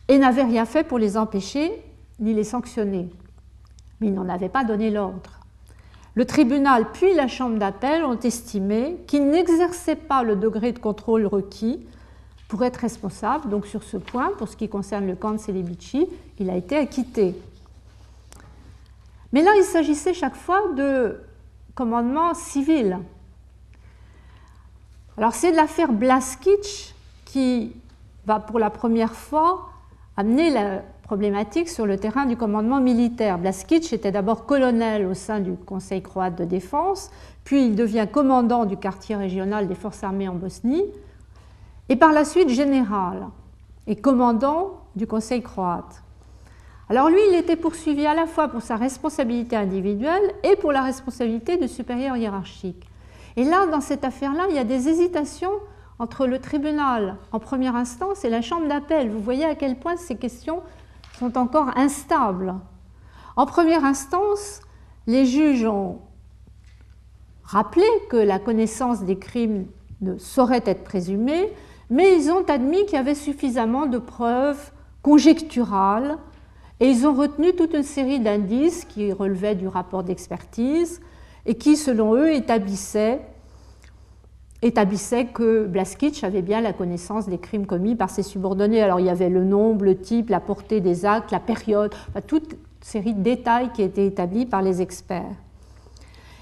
et n'avait rien fait pour les empêcher ni les sanctionner mais il n'en avait pas donné l'ordre. Le tribunal puis la chambre d'appel ont estimé qu'il n'exerçait pas le degré de contrôle requis pour être responsable. Donc sur ce point, pour ce qui concerne le camp de il a été acquitté. Mais là, il s'agissait chaque fois de commandement civil. Alors c'est l'affaire Blaskic qui va pour la première fois amener la problématique sur le terrain du commandement militaire. Blaskic était d'abord colonel au sein du Conseil croate de défense, puis il devient commandant du quartier régional des forces armées en Bosnie, et par la suite général et commandant du Conseil croate. Alors lui, il était poursuivi à la fois pour sa responsabilité individuelle et pour la responsabilité de supérieur hiérarchique. Et là, dans cette affaire-là, il y a des hésitations entre le tribunal en première instance et la chambre d'appel. Vous voyez à quel point ces questions sont encore instables. En première instance, les juges ont rappelé que la connaissance des crimes ne saurait être présumée, mais ils ont admis qu'il y avait suffisamment de preuves conjecturales et ils ont retenu toute une série d'indices qui relevaient du rapport d'expertise et qui, selon eux, établissaient, que Blaskitch avait bien la connaissance des crimes commis par ses subordonnés. Alors il y avait le nombre, le type, la portée des actes, la période, toute série de détails qui étaient établis par les experts.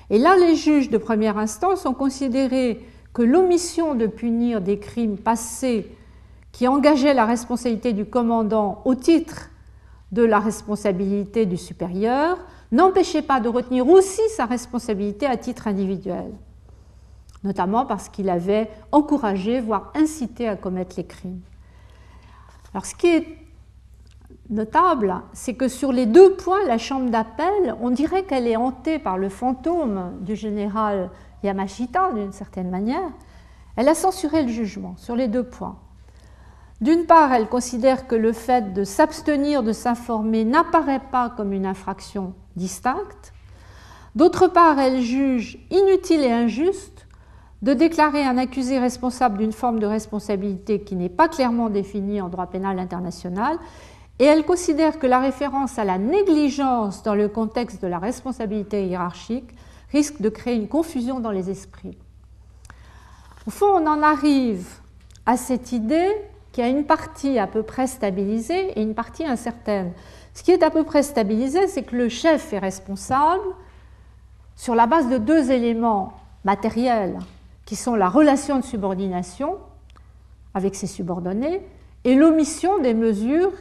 Et là, les juges de première instance ont considéré que l'omission de punir des crimes passés qui engageaient la responsabilité du commandant au titre de la responsabilité du supérieur n'empêchait pas de retenir aussi sa responsabilité à titre individuel, notamment parce qu'il avait encouragé, voire incité à commettre les crimes. Alors ce qui est notable, c'est que sur les deux points, la chambre d'appel, on dirait qu'elle est hantée par le fantôme du général Yamashita, d'une certaine manière. Elle a censuré le jugement sur les deux points. D'une part, elle considère que le fait de s'abstenir de s'informer n'apparaît pas comme une infraction distincte. D'autre part, elle juge inutile et injuste de déclarer un accusé responsable d'une forme de responsabilité qui n'est pas clairement définie en droit pénal international et elle considère que la référence à la négligence dans le contexte de la responsabilité hiérarchique risque de créer une confusion dans les esprits. Au fond, on en arrive à cette idée qu'il y a une partie à peu près stabilisée et une partie incertaine. Ce qui est à peu près stabilisé, c'est que le chef est responsable sur la base de deux éléments matériels, qui sont la relation de subordination avec ses subordonnés et l'omission des mesures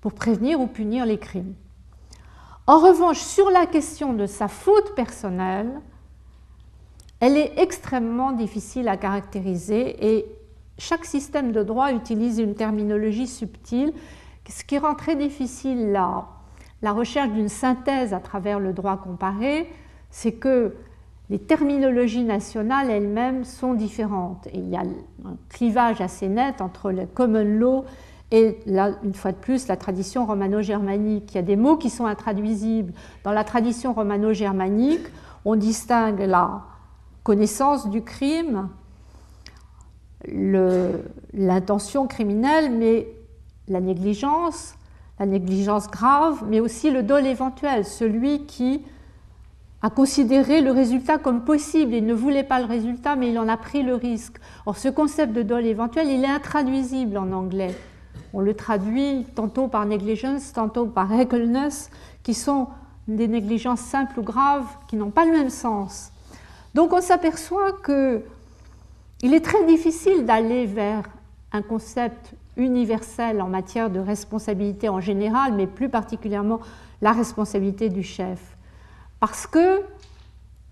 pour prévenir ou punir les crimes. En revanche, sur la question de sa faute personnelle, elle est extrêmement difficile à caractériser et chaque système de droit utilise une terminologie subtile, ce qui rend très difficile la, recherche d'une synthèse à travers le droit comparé, c'est que les terminologies nationales elles-mêmes sont différentes. Et il y a un clivage assez net entre le common law et là, une fois de plus, la tradition romano-germanique. Il y a des mots qui sont intraduisibles. Dans la tradition romano-germanique, on distingue la connaissance du crime, l'intention criminelle, mais la négligence, la négligence grave, mais aussi le dol éventuel, celui qui a considéré le résultat comme possible. Il ne voulait pas le résultat, mais il en a pris le risque. Or, ce concept de dol éventuel, il est intraduisible en anglais. On le traduit tantôt par négligence, tantôt par recklessness, qui sont des négligences simples ou graves qui n'ont pas le même sens. Donc on s'aperçoit qu'il est très difficile d'aller vers un concept universel en matière de responsabilité en général, mais plus particulièrement la responsabilité du chef. Parce que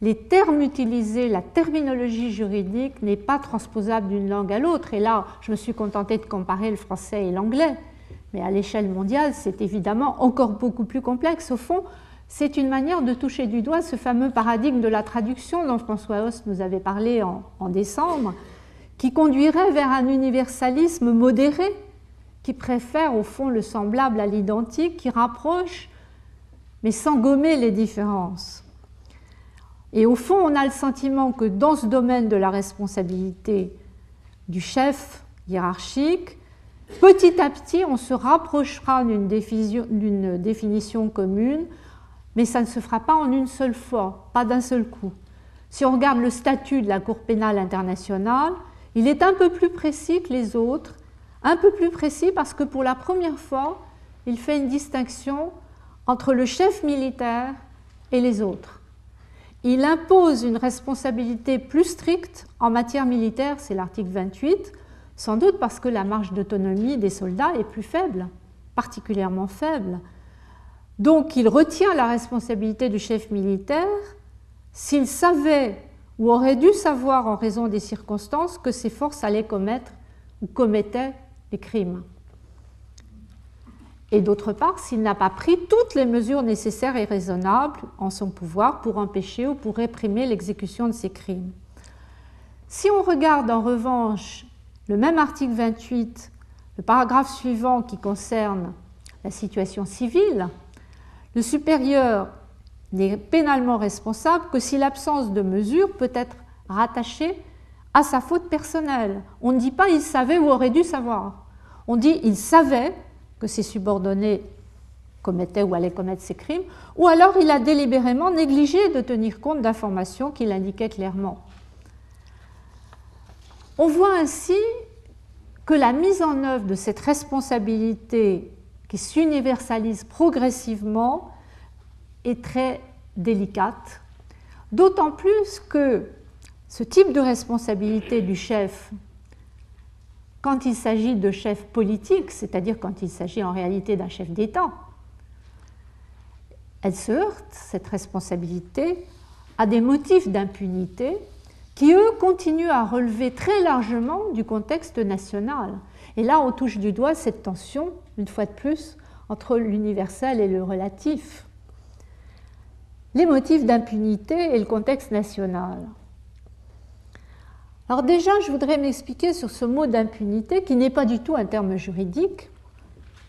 les termes utilisés, la terminologie juridique n'est pas transposable d'une langue à l'autre. Et là, je me suis contentée de comparer le français et l'anglais. Mais à l'échelle mondiale, c'est évidemment encore beaucoup plus complexe. Au fond, c'est une manière de toucher du doigt ce fameux paradigme de la traduction dont François Host nous avait parlé en, en décembre, qui conduirait vers un universalisme modéré, qui préfère au fond le semblable à l'identique, qui rapproche, mais sans gommer les différences. Et au fond, on a le sentiment que dans ce domaine de la responsabilité du chef hiérarchique, petit à petit, on se rapprochera d'une définition, commune, mais ça ne se fera pas en une seule fois, pas d'un seul coup. Si on regarde le statut de la Cour pénale internationale, il est un peu plus précis que les autres, un peu plus précis parce que pour la première fois, il fait une distinction entre le chef militaire et les autres il impose une responsabilité plus stricte en matière militaire, c'est l'article 28, sans doute parce que la marge d'autonomie des soldats est plus faible, particulièrement faible. Donc il retient la responsabilité du chef militaire s'il savait ou aurait dû savoir en raison des circonstances que ses forces allaient commettre ou commettaient des crimes et d'autre part s'il n'a pas pris toutes les mesures nécessaires et raisonnables en son pouvoir pour empêcher ou pour réprimer l'exécution de ces crimes. Si on regarde en revanche le même article 28, le paragraphe suivant qui concerne la situation civile, le supérieur n'est pénalement responsable que si l'absence de mesure peut être rattachée à sa faute personnelle. On ne dit pas il savait ou aurait dû savoir. On dit il savait que ses subordonnés commettait ou allait commettre ces crimes, ou alors il a délibérément négligé de tenir compte d'informations qu'il indiquait clairement. On voit ainsi que la mise en œuvre de cette responsabilité qui s'universalise progressivement est très délicate, d'autant plus que ce type de responsabilité du chef, quand il s'agit de chef politique, c'est-à-dire quand il s'agit en réalité d'un chef d'État, elle se heurte, cette responsabilité, à des motifs d'impunité qui, eux, continuent à relever très largement du contexte national. Et là, on touche du doigt cette tension, une fois de plus, entre l'universel et le relatif. Les motifs d'impunité et le contexte national. Alors déjà, je voudrais m'expliquer sur ce mot d'impunité qui n'est pas du tout un terme juridique.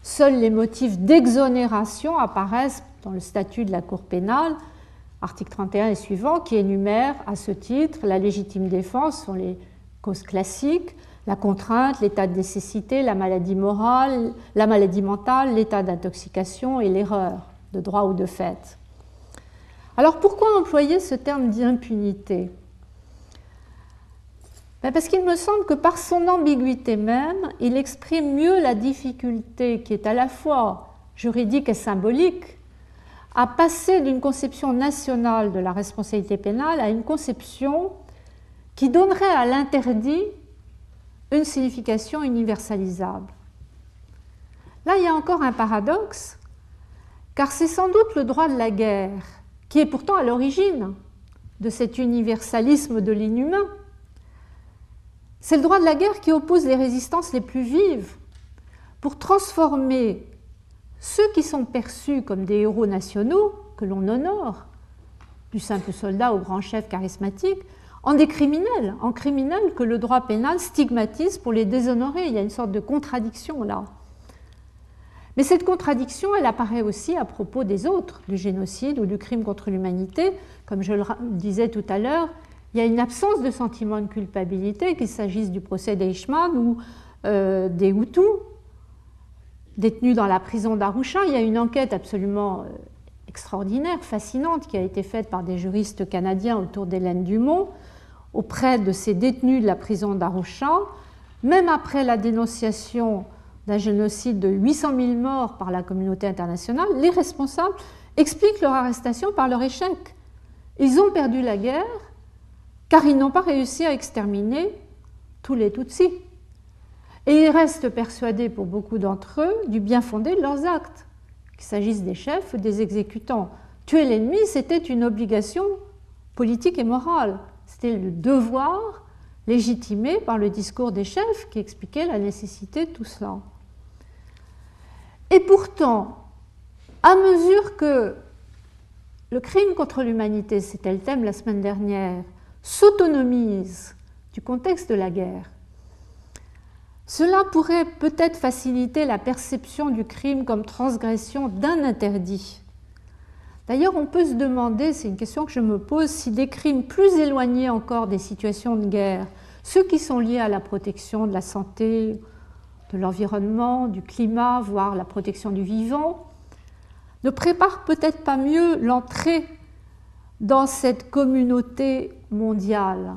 Seuls les motifs d'exonération apparaissent dans le statut de la Cour pénale, article 31 et suivant, qui énumère à ce titre la légitime défense sont les causes classiques, la contrainte, l'état de nécessité, la maladie morale, la maladie mentale, l'état d'intoxication et l'erreur de droit ou de fait. Alors pourquoi employer ce terme d'impunité? Parce qu'il me semble que par son ambiguïté même, il exprime mieux la difficulté qui est à la fois juridique et symbolique à passer d'une conception nationale de la responsabilité pénale à une conception qui donnerait à l'interdit une signification universalisable. Là, il y a encore un paradoxe, car c'est sans doute le droit de la guerre qui est pourtant à l'origine de cet universalisme de l'inhumain. C'est le droit de la guerre qui oppose les résistances les plus vives pour transformer ceux qui sont perçus comme des héros nationaux, que l'on honore, du simple soldat au grand chef charismatique, en des criminels, en criminels que le droit pénal stigmatise pour les déshonorer. Il y a une sorte de contradiction là. Mais cette contradiction, elle apparaît aussi à propos des autres, du génocide ou du crime contre l'humanité. Comme je le disais tout à l'heure, il y a une absence de sentiment de culpabilité, qu'il s'agisse du procès d'Eichmann ou euh, des Hutus, détenu dans la prison d'Arusha. Il y a une enquête absolument euh, extraordinaire, fascinante, qui a été faite par des juristes canadiens autour d'Hélène Dumont auprès de ces détenus de la prison d'Arusha. Même après la dénonciation d'un génocide de 800 000 morts par la communauté internationale, les responsables expliquent leur arrestation par leur échec. Ils ont perdu la guerre car ils n'ont pas réussi à exterminer tous les Tutsis. Et ils restent persuadés, pour beaucoup d'entre eux, du bien fondé de leurs actes, qu'il s'agisse des chefs ou des exécutants. Tuer l'ennemi, c'était une obligation politique et morale. C'était le devoir légitimé par le discours des chefs qui expliquait la nécessité de tout cela. Et pourtant, à mesure que le crime contre l'humanité, c'était le thème la semaine dernière, s'autonomise du contexte de la guerre, cela pourrait peut-être faciliter la perception du crime comme transgression d'un interdit. D'ailleurs, on peut se demander, c'est une question que je me pose, si des crimes plus éloignés encore des situations de guerre, ceux qui sont liés à la protection de la santé, de l'environnement, du climat, voire la protection du vivant, ne préparent peut-être pas mieux l'entrée dans cette communauté mondiale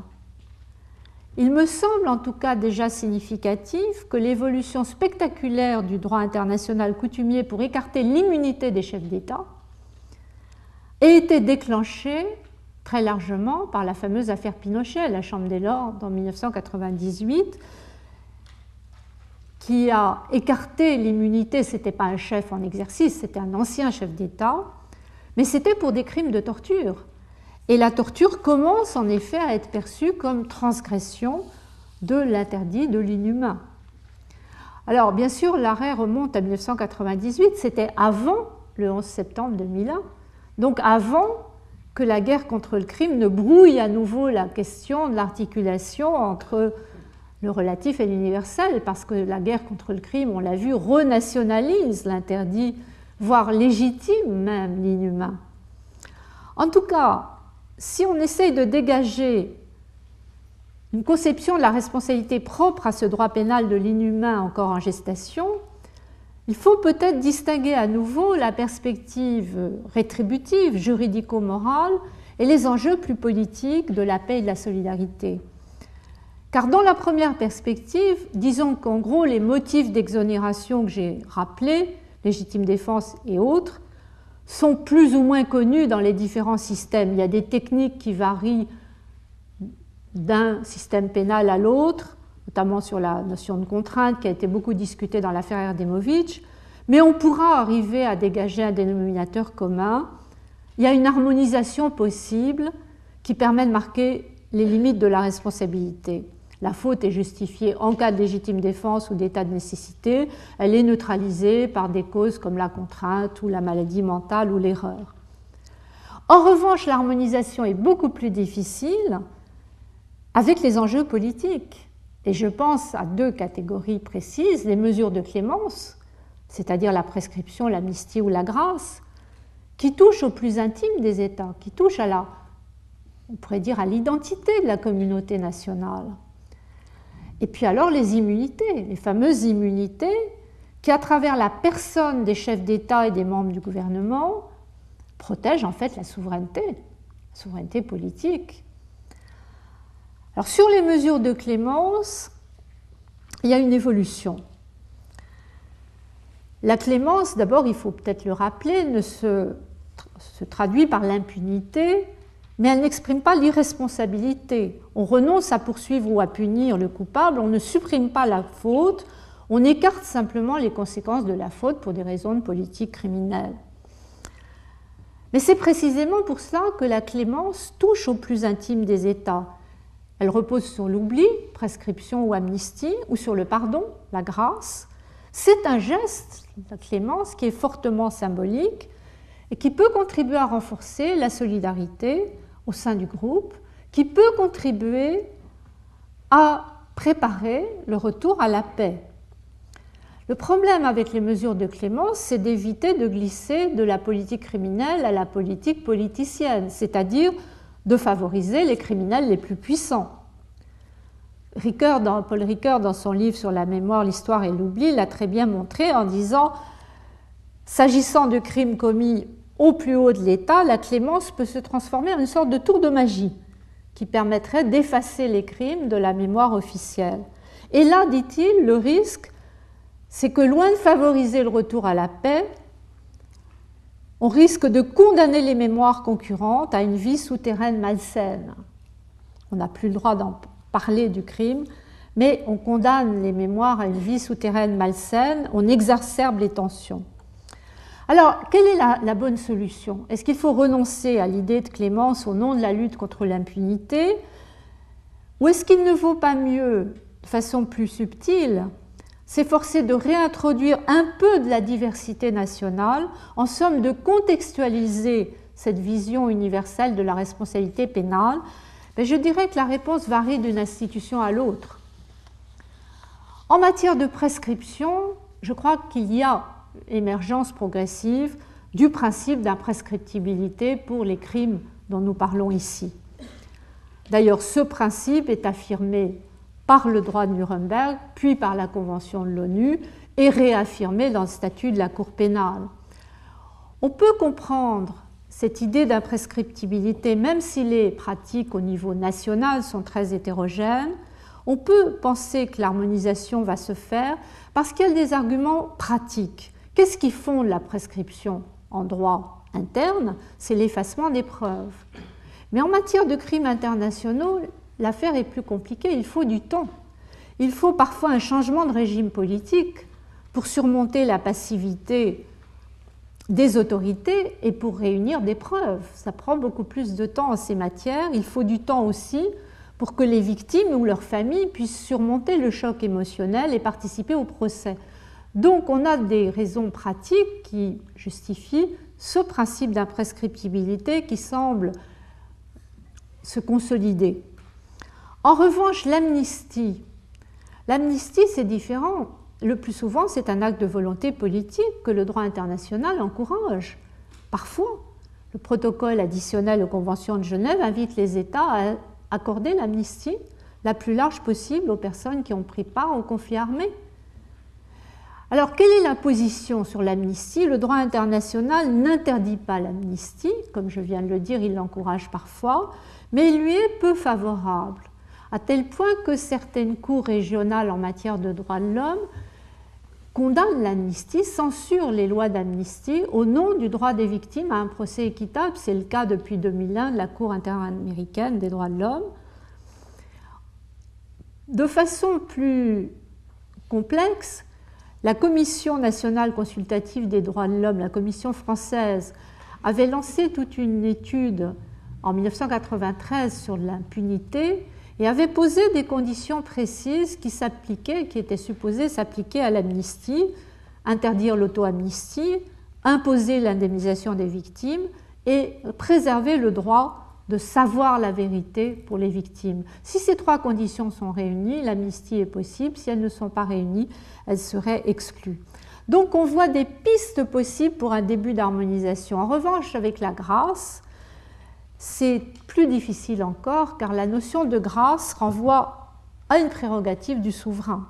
il me semble en tout cas déjà significatif que l'évolution spectaculaire du droit international coutumier pour écarter l'immunité des chefs d'État ait été déclenchée très largement par la fameuse affaire Pinochet à la Chambre des Lords en 1998, qui a écarté l'immunité. Ce n'était pas un chef en exercice, c'était un ancien chef d'État, mais c'était pour des crimes de torture. Et la torture commence en effet à être perçue comme transgression de l'interdit de l'inhumain. Alors bien sûr, l'arrêt remonte à 1998, c'était avant le 11 septembre 2001, donc avant que la guerre contre le crime ne brouille à nouveau la question de l'articulation entre le relatif et l'universel, parce que la guerre contre le crime, on l'a vu, renationalise l'interdit, voire légitime même l'inhumain. En tout cas, si on essaye de dégager une conception de la responsabilité propre à ce droit pénal de l'inhumain encore en gestation, il faut peut-être distinguer à nouveau la perspective rétributive, juridico-morale, et les enjeux plus politiques de la paix et de la solidarité. Car dans la première perspective, disons qu'en gros les motifs d'exonération que j'ai rappelés, légitime défense et autres, sont plus ou moins connus dans les différents systèmes. Il y a des techniques qui varient d'un système pénal à l'autre, notamment sur la notion de contrainte qui a été beaucoup discutée dans l'affaire Erdemovitch, mais on pourra arriver à dégager un dénominateur commun. Il y a une harmonisation possible qui permet de marquer les limites de la responsabilité. La faute est justifiée en cas de légitime défense ou d'état de nécessité. Elle est neutralisée par des causes comme la contrainte ou la maladie mentale ou l'erreur. En revanche, l'harmonisation est beaucoup plus difficile avec les enjeux politiques. Et je pense à deux catégories précises, les mesures de clémence, c'est-à-dire la prescription, l'amnistie ou la grâce, qui touchent au plus intime des États, qui touchent à la, on pourrait dire, à l'identité de la communauté nationale. Et puis alors les immunités, les fameuses immunités qui, à travers la personne des chefs d'État et des membres du gouvernement, protègent en fait la souveraineté, la souveraineté politique. Alors sur les mesures de clémence, il y a une évolution. La clémence, d'abord, il faut peut-être le rappeler, ne se, se traduit par l'impunité, mais elle n'exprime pas l'irresponsabilité. On renonce à poursuivre ou à punir le coupable, on ne supprime pas la faute, on écarte simplement les conséquences de la faute pour des raisons de politique criminelle. Mais c'est précisément pour cela que la clémence touche au plus intime des États. Elle repose sur l'oubli, prescription ou amnistie, ou sur le pardon, la grâce. C'est un geste, la clémence, qui est fortement symbolique et qui peut contribuer à renforcer la solidarité au sein du groupe, qui peut contribuer à préparer le retour à la paix. Le problème avec les mesures de clémence, c'est d'éviter de glisser de la politique criminelle à la politique politicienne, c'est-à-dire de favoriser les criminels les plus puissants. Paul Ricoeur, dans son livre sur la mémoire, l'histoire et l'oubli, l'a très bien montré en disant S'agissant de crimes commis au plus haut de l'État, la clémence peut se transformer en une sorte de tour de magie qui permettrait d'effacer les crimes de la mémoire officielle. Et là, dit-il, le risque, c'est que loin de favoriser le retour à la paix, on risque de condamner les mémoires concurrentes à une vie souterraine malsaine. On n'a plus le droit d'en parler du crime, mais on condamne les mémoires à une vie souterraine malsaine, on exacerbe les tensions. Alors, quelle est la, bonne solution? Est-ce qu'il faut renoncer à l'idée de clémence au nom de la lutte contre l'impunité? Ou est-ce qu'il ne vaut pas mieux, de façon plus subtile, s'efforcer de réintroduire un peu de la diversité nationale, en somme de contextualiser cette vision universelle de la responsabilité pénale, Mais je dirais que la réponse varie d'une institution à l'autre. En matière de prescription, je crois qu'il y a émergence progressive du principe d'imprescriptibilité pour les crimes dont nous parlons ici. D'ailleurs, ce principe est affirmé par le droit de Nuremberg, puis par la Convention de l'ONU, et réaffirmé dans le statut de la Cour pénale. On peut comprendre cette idée d'imprescriptibilité, même si les pratiques au niveau national sont très hétérogènes, on peut penser que l'harmonisation va se faire parce qu'il y a des arguments pratiques. Qu'est-ce qui fonde la prescription en droit interne? C'est l'effacement des preuves. Mais en matière de crimes internationaux, l'affaire est plus compliquée, il faut du temps. Il faut parfois un changement de régime politique pour surmonter la passivité des autorités et pour réunir des preuves. Ça prend beaucoup plus de temps en ces matières. Il faut du temps aussi pour que les victimes ou leurs familles puissent surmonter le choc émotionnel et participer au procès. Donc on a des raisons pratiques qui justifient ce principe d'imprescriptibilité qui semble se consolider. En revanche, l'amnistie, l'amnistie c'est différent. Le plus souvent, c'est un acte de volonté politique que le droit international encourage. Parfois, le protocole additionnel aux conventions de Genève invite les États à accorder l'amnistie la plus large possible aux personnes qui ont pris part au conflit armé. Alors, quelle est la position sur l'amnistie? Le droit international n'interdit pas l'amnistie, comme je viens de le dire, il l'encourage parfois, mais il lui est peu favorable, à tel point que certaines cours régionales en matière de droits de l'homme condamnent l'amnistie, censurent les lois d'amnistie au nom du droit des victimes à un procès équitable. C'est le cas depuis 2001 de la Cour interaméricaine des droits de l'homme. De façon plus complexe, la Commission nationale consultative des droits de l'homme, la Commission française, avait lancé toute une étude en 1993 sur l'impunité et avait posé des conditions précises qui s'appliquaient, qui étaient supposées s'appliquer à l'amnistie, interdire l'auto-amnistie, imposer l'indemnisation des victimes et préserver le droit de savoir la vérité pour les victimes. Si ces trois conditions sont réunies, l'amnistie est possible. Si elles ne sont pas réunies, elle serait exclue. Donc on voit des pistes possibles pour un début d'harmonisation. En revanche, avec la grâce, c'est plus difficile encore car la notion de grâce renvoie à une prérogative du souverain.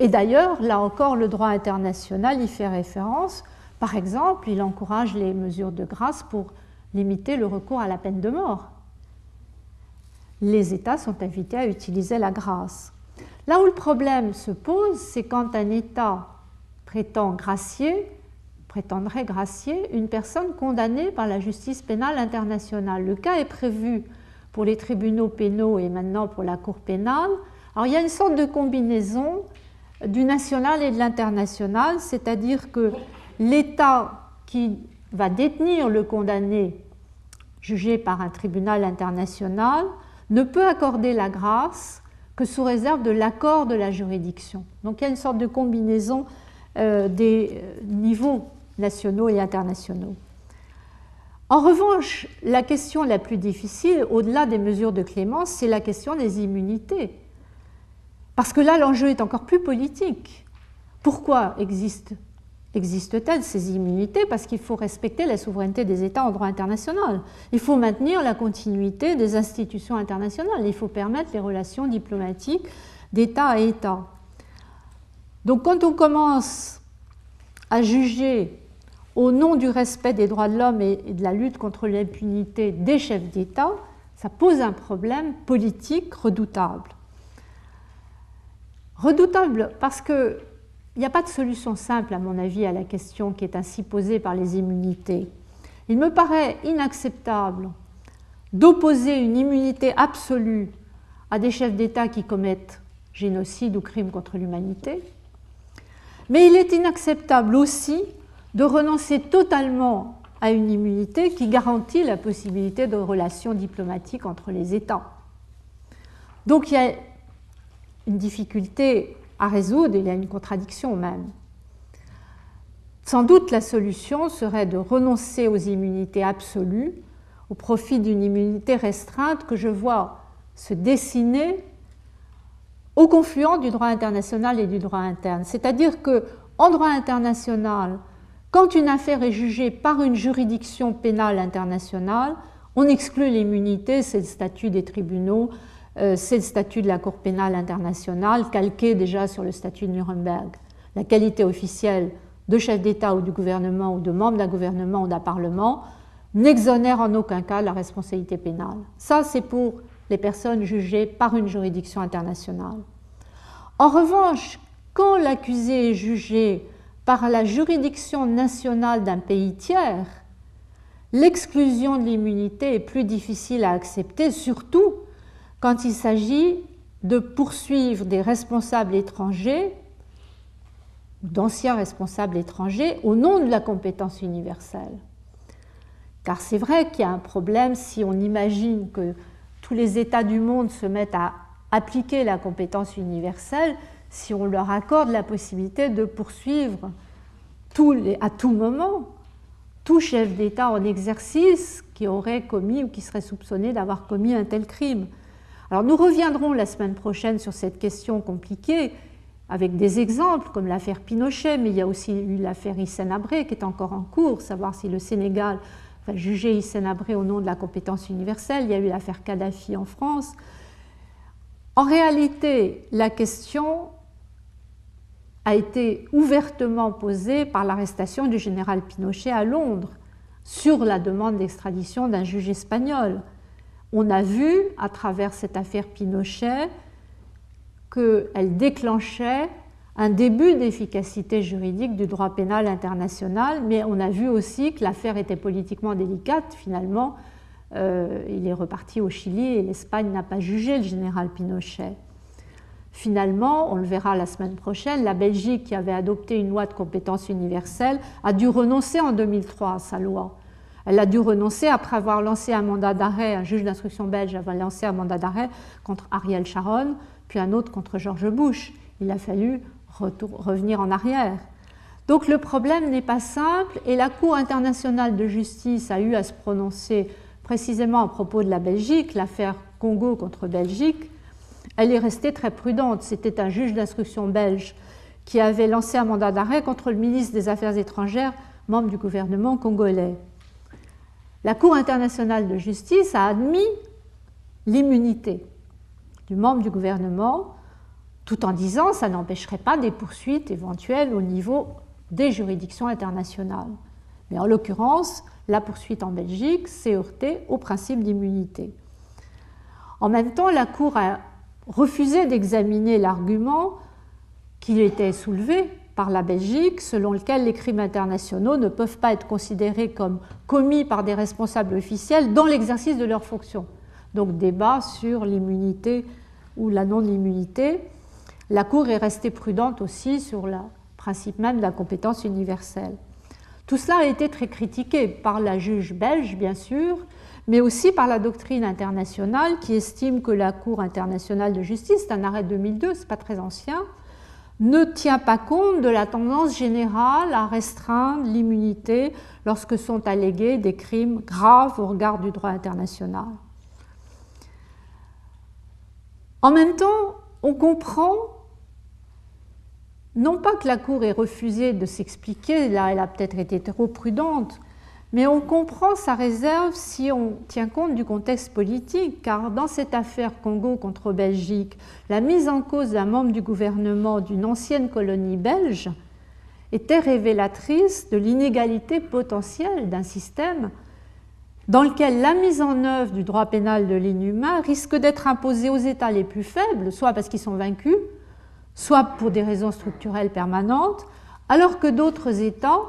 Et d'ailleurs, là encore, le droit international y fait référence. Par exemple, il encourage les mesures de grâce pour limiter le recours à la peine de mort. Les États sont invités à utiliser la grâce. Là où le problème se pose, c'est quand un État prétend gracier, prétendrait gracier une personne condamnée par la justice pénale internationale. Le cas est prévu pour les tribunaux pénaux et maintenant pour la Cour pénale. Alors il y a une sorte de combinaison du national et de l'international, c'est-à-dire que l'État qui va détenir le condamné jugé par un tribunal international ne peut accorder la grâce que sous réserve de l'accord de la juridiction. Donc il y a une sorte de combinaison euh, des euh, niveaux nationaux et internationaux. En revanche, la question la plus difficile, au-delà des mesures de clémence, c'est la question des immunités. Parce que là, l'enjeu est encore plus politique. Pourquoi existe Existe-t-elle ces immunités Parce qu'il faut respecter la souveraineté des États en droit international? Il faut maintenir la continuité des institutions internationales. Il faut permettre les relations diplomatiques d'État à État. Donc quand on commence à juger au nom du respect des droits de l'homme et de la lutte contre l'impunité des chefs d'État, ça pose un problème politique redoutable. Redoutable parce que il n'y a pas de solution simple, à mon avis, à la question qui est ainsi posée par les immunités. Il me paraît inacceptable d'opposer une immunité absolue à des chefs d'État qui commettent génocide ou crime contre l'humanité, mais il est inacceptable aussi de renoncer totalement à une immunité qui garantit la possibilité de relations diplomatiques entre les États. Donc il y a une difficulté à résoudre, il y a une contradiction même. Sans doute la solution serait de renoncer aux immunités absolues au profit d'une immunité restreinte que je vois se dessiner au confluent du droit international et du droit interne. C'est-à-dire que en droit international, quand une affaire est jugée par une juridiction pénale internationale, on exclut l'immunité, c'est le statut des tribunaux c'est le statut de la Cour pénale internationale, calqué déjà sur le statut de Nuremberg. La qualité officielle de chef d'État ou du gouvernement ou de membre d'un gouvernement ou d'un parlement n'exonère en aucun cas la responsabilité pénale. Ça, c'est pour les personnes jugées par une juridiction internationale. En revanche, quand l'accusé est jugé par la juridiction nationale d'un pays tiers, l'exclusion de l'immunité est plus difficile à accepter, surtout quand il s'agit de poursuivre des responsables étrangers, d'anciens responsables étrangers, au nom de la compétence universelle. Car c'est vrai qu'il y a un problème si on imagine que tous les États du monde se mettent à appliquer la compétence universelle, si on leur accorde la possibilité de poursuivre à tout moment tout chef d'État en exercice qui aurait commis ou qui serait soupçonné d'avoir commis un tel crime. Alors nous reviendrons la semaine prochaine sur cette question compliquée avec des exemples comme l'affaire Pinochet, mais il y a aussi eu l'affaire Hissène Abré qui est encore en cours, savoir si le Sénégal va juger Hissène Abré au nom de la compétence universelle. Il y a eu l'affaire Kadhafi en France. En réalité, la question a été ouvertement posée par l'arrestation du général Pinochet à Londres sur la demande d'extradition d'un juge espagnol. On a vu à travers cette affaire Pinochet qu'elle déclenchait un début d'efficacité juridique du droit pénal international, mais on a vu aussi que l'affaire était politiquement délicate. Finalement, euh, il est reparti au Chili et l'Espagne n'a pas jugé le général Pinochet. Finalement, on le verra la semaine prochaine, la Belgique, qui avait adopté une loi de compétence universelle, a dû renoncer en 2003 à sa loi. Elle a dû renoncer après avoir lancé un mandat d'arrêt, un juge d'instruction belge avait lancé un mandat d'arrêt contre Ariel Sharon, puis un autre contre George Bush. Il a fallu revenir en arrière. Donc le problème n'est pas simple et la Cour internationale de justice a eu à se prononcer précisément à propos de la Belgique, l'affaire Congo contre Belgique. Elle est restée très prudente. C'était un juge d'instruction belge qui avait lancé un mandat d'arrêt contre le ministre des Affaires étrangères, membre du gouvernement congolais. La Cour internationale de justice a admis l'immunité du membre du gouvernement, tout en disant que ça n'empêcherait pas des poursuites éventuelles au niveau des juridictions internationales. Mais en l'occurrence, la poursuite en Belgique s'est heurtée au principe d'immunité. En même temps, la Cour a refusé d'examiner l'argument qui était soulevé par la Belgique, selon lequel les crimes internationaux ne peuvent pas être considérés comme commis par des responsables officiels dans l'exercice de leurs fonctions. Donc débat sur l'immunité ou la non-immunité. La Cour est restée prudente aussi sur le principe même de la compétence universelle. Tout cela a été très critiqué par la juge belge, bien sûr, mais aussi par la doctrine internationale qui estime que la Cour internationale de justice, c'est un arrêt de 2002, c'est pas très ancien, ne tient pas compte de la tendance générale à restreindre l'immunité lorsque sont allégués des crimes graves au regard du droit international. En même temps, on comprend non pas que la Cour ait refusé de s'expliquer, là elle a peut-être été trop prudente, mais on comprend sa réserve si on tient compte du contexte politique, car dans cette affaire Congo contre Belgique, la mise en cause d'un membre du gouvernement d'une ancienne colonie belge était révélatrice de l'inégalité potentielle d'un système dans lequel la mise en œuvre du droit pénal de l'inhumain risque d'être imposée aux États les plus faibles, soit parce qu'ils sont vaincus, soit pour des raisons structurelles permanentes, alors que d'autres États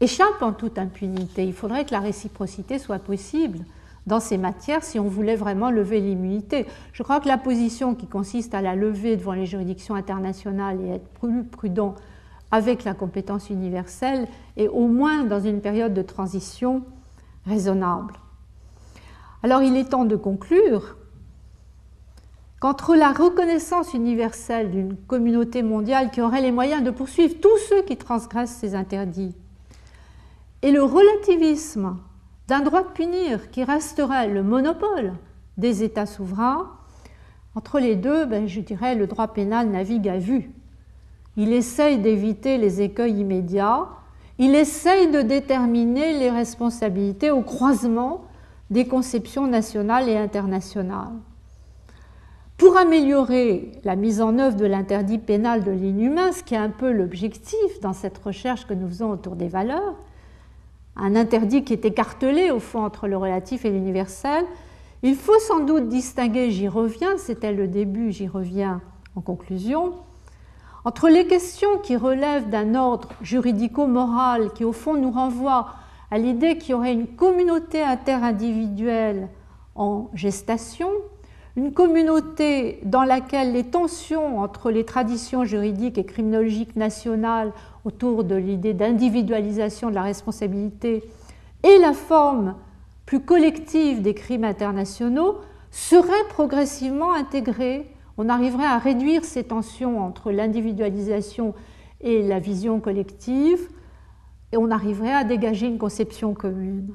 échappent en toute impunité. Il faudrait que la réciprocité soit possible dans ces matières si on voulait vraiment lever l'immunité. Je crois que la position qui consiste à la lever devant les juridictions internationales et être plus prudent avec la compétence universelle est au moins dans une période de transition raisonnable. Alors il est temps de conclure qu'entre la reconnaissance universelle d'une communauté mondiale qui aurait les moyens de poursuivre tous ceux qui transgressent ces interdits et le relativisme d'un droit de punir qui resterait le monopole des États souverains, entre les deux, ben, je dirais, le droit pénal navigue à vue. Il essaye d'éviter les écueils immédiats il essaye de déterminer les responsabilités au croisement des conceptions nationales et internationales. Pour améliorer la mise en œuvre de l'interdit pénal de l'inhumain, ce qui est un peu l'objectif dans cette recherche que nous faisons autour des valeurs, un interdit qui est écartelé au fond entre le relatif et l'universel, il faut sans doute distinguer, j'y reviens, c'était le début, j'y reviens en conclusion, entre les questions qui relèvent d'un ordre juridico-moral qui au fond nous renvoie à l'idée qu'il y aurait une communauté interindividuelle en gestation, une communauté dans laquelle les tensions entre les traditions juridiques et criminologiques nationales autour de l'idée d'individualisation de la responsabilité et la forme plus collective des crimes internationaux seraient progressivement intégrées on arriverait à réduire ces tensions entre l'individualisation et la vision collective et on arriverait à dégager une conception commune.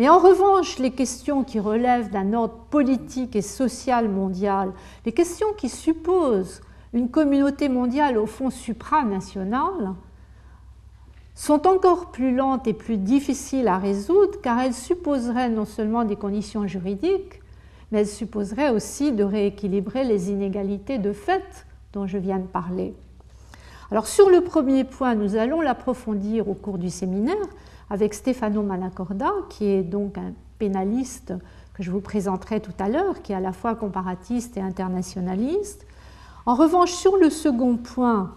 Mais en revanche, les questions qui relèvent d'un ordre politique et social mondial, les questions qui supposent une communauté mondiale au fond supranationale, sont encore plus lentes et plus difficiles à résoudre car elles supposeraient non seulement des conditions juridiques, mais elles supposeraient aussi de rééquilibrer les inégalités de fait dont je viens de parler. Alors sur le premier point, nous allons l'approfondir au cours du séminaire avec Stefano Manacorda, qui est donc un pénaliste que je vous présenterai tout à l'heure, qui est à la fois comparatiste et internationaliste. En revanche, sur le second point,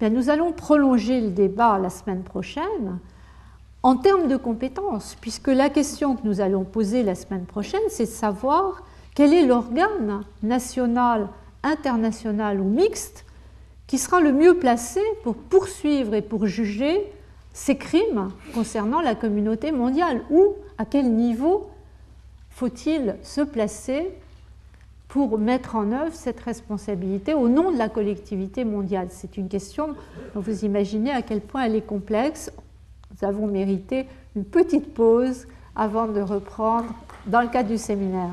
eh nous allons prolonger le débat la semaine prochaine en termes de compétences, puisque la question que nous allons poser la semaine prochaine, c'est de savoir quel est l'organe national, international ou mixte qui sera le mieux placé pour poursuivre et pour juger ces crimes concernant la communauté mondiale ou à quel niveau faut-il se placer pour mettre en œuvre cette responsabilité au nom de la collectivité mondiale? C'est une question dont vous imaginez à quel point elle est complexe. Nous avons mérité une petite pause avant de reprendre dans le cadre du séminaire.